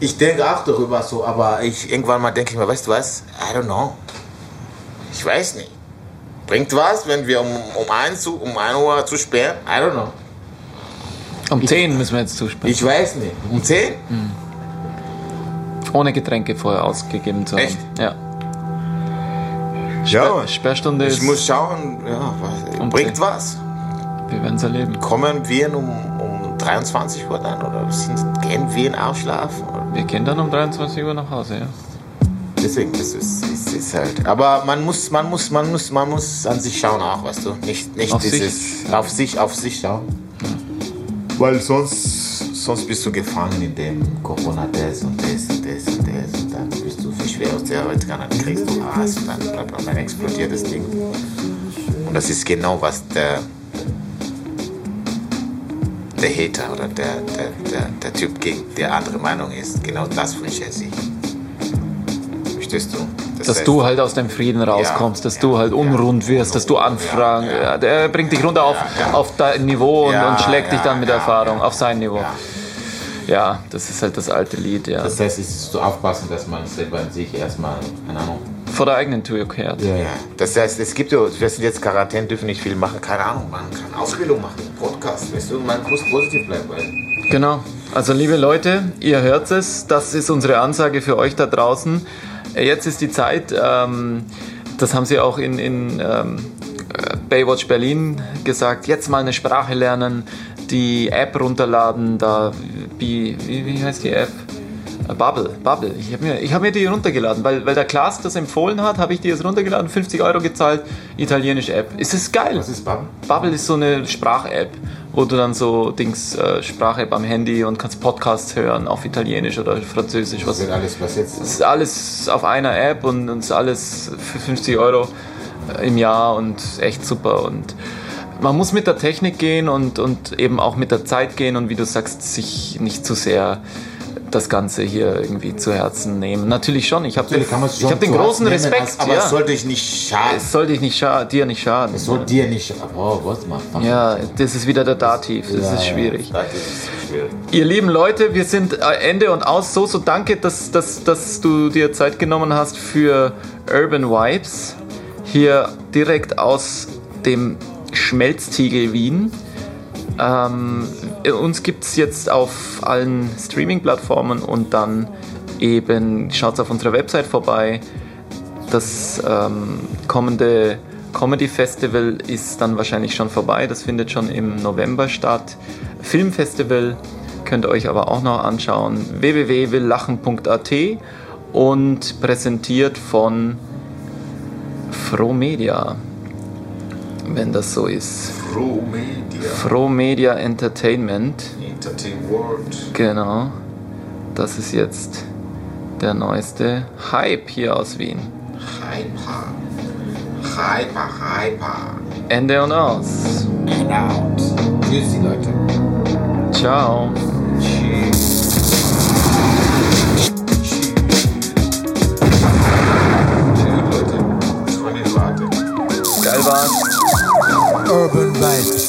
ich denke auch darüber so, aber ich irgendwann mal denke ich mir, weißt du was? I don't know. Ich weiß nicht. Bringt was, wenn wir um, um, 1, zu- um 1 Uhr zu sperren? I don't know. Um 10 müssen wir jetzt zusprechen. Ich weiß nicht. Um 10? Ohne Getränke vorher ausgegeben zu haben. Echt? Ja. Ja. Sperrstunde Ich ist. muss schauen, ja, was, Um bringt 10. was? Wir werden es erleben. Kommen wir um, um 23 Uhr dann oder sind, gehen wir in Ausschlaf? Wir gehen dann um 23 Uhr nach Hause, ja. Deswegen, das ist, ist, ist halt. Aber man muss, man muss, man muss, man muss an sich schauen auch, weißt du? Nicht, nicht Auf sich. dieses auf sich, auf sich schauen. Weil sonst, sonst bist du gefangen in dem Corona das und das und das und das und dann bist du Verschwörungstheoretiker, dann kriegst du Hass und dann, dann explodiert das Ding. Und das ist genau was der der Hater oder der, der, der, der Typ, gegen der andere Meinung ist, genau das wünscht er sich. Verstehst du? Das Dass heißt- du halt aus dem Frieden rauskommst, dass du halt unrund wirst, dass du anfragen. ja. Ja, der bringt dich runter auf, Ja, ja. auf dein Niveau und, Ja, und schlägt dich ja, dann mit ja, Erfahrung ja. auf sein Niveau. Ja. Ja, das ist halt das alte Lied, ja. Das heißt, es ist zu aufpassen, dass man selber in sich erstmal, keine Ahnung. Vor der eigenen Tür kehrt. Ja. Das heißt, es gibt ja, wir sind jetzt Quarantäne, dürfen nicht viel machen, keine Ahnung, man kann Ausbildung machen, Podcast, weißt du, man muss positiv bleiben, Genau. Also liebe Leute, ihr hört es. Das ist unsere Ansage für euch da draußen. Jetzt ist die Zeit. Ähm, das haben sie auch in, in ähm, äh, Baywatch Berlin gesagt. Jetzt mal eine Sprache lernen, die App runterladen. Da wie, wie, wie heißt die App? Bubble, Bubble. Ich habe mir, ich hab mir die runtergeladen, weil, weil der Klaas das empfohlen hat, habe ich die jetzt runtergeladen, 50 Euro gezahlt, italienische App. Ist es geil? was ist Bubble? Bubble ist so eine Sprach-App, wo du dann so Dings äh, Sprach-App am Handy und kannst Podcasts hören auf Italienisch oder Französisch. Was Was wird alles, was jetzt? das ist alles auf einer App und und ist alles für 50 Euro im Jahr und echt super und man muss mit der Technik gehen und, und eben auch mit der Zeit gehen und wie du sagst, sich nicht zu sehr das Ganze hier irgendwie zu Herzen nehmen. Natürlich schon, ich habe den, man ich hab den großen nehmen, Respekt. aber ja. es sollte dich nicht schaden. es soll dich nicht scha dir nicht schaden. Es soll dir nicht, oh, was macht Ja, das ist wieder der Dativ, das Ja, ist schwierig. das ist schwierig. Ihr lieben Leute, wir sind äh, Ende und aus. So, so danke, dass, dass, dass du dir Zeit genommen hast für Urban Vibes. Hier direkt aus dem Schmelztiegel Wien. Ähm, uns gibt es jetzt auf allen Streaming-Plattformen und dann eben schaut auf unserer Website vorbei. Das ähm, kommende Comedy Festival ist dann wahrscheinlich schon vorbei. Das findet schon im November statt. Filmfestival könnt ihr euch aber auch noch anschauen. www.willlachen.at und präsentiert von Fromedia, wenn das so ist. Pro Media. Fromedia Entertainment, Entertain World. genau. Das ist jetzt der neueste Hype hier aus Wien. Hyper. Hyper, hyper. Ende und aus. And out. Tschüssi, Leute. Ciao. urban vibes.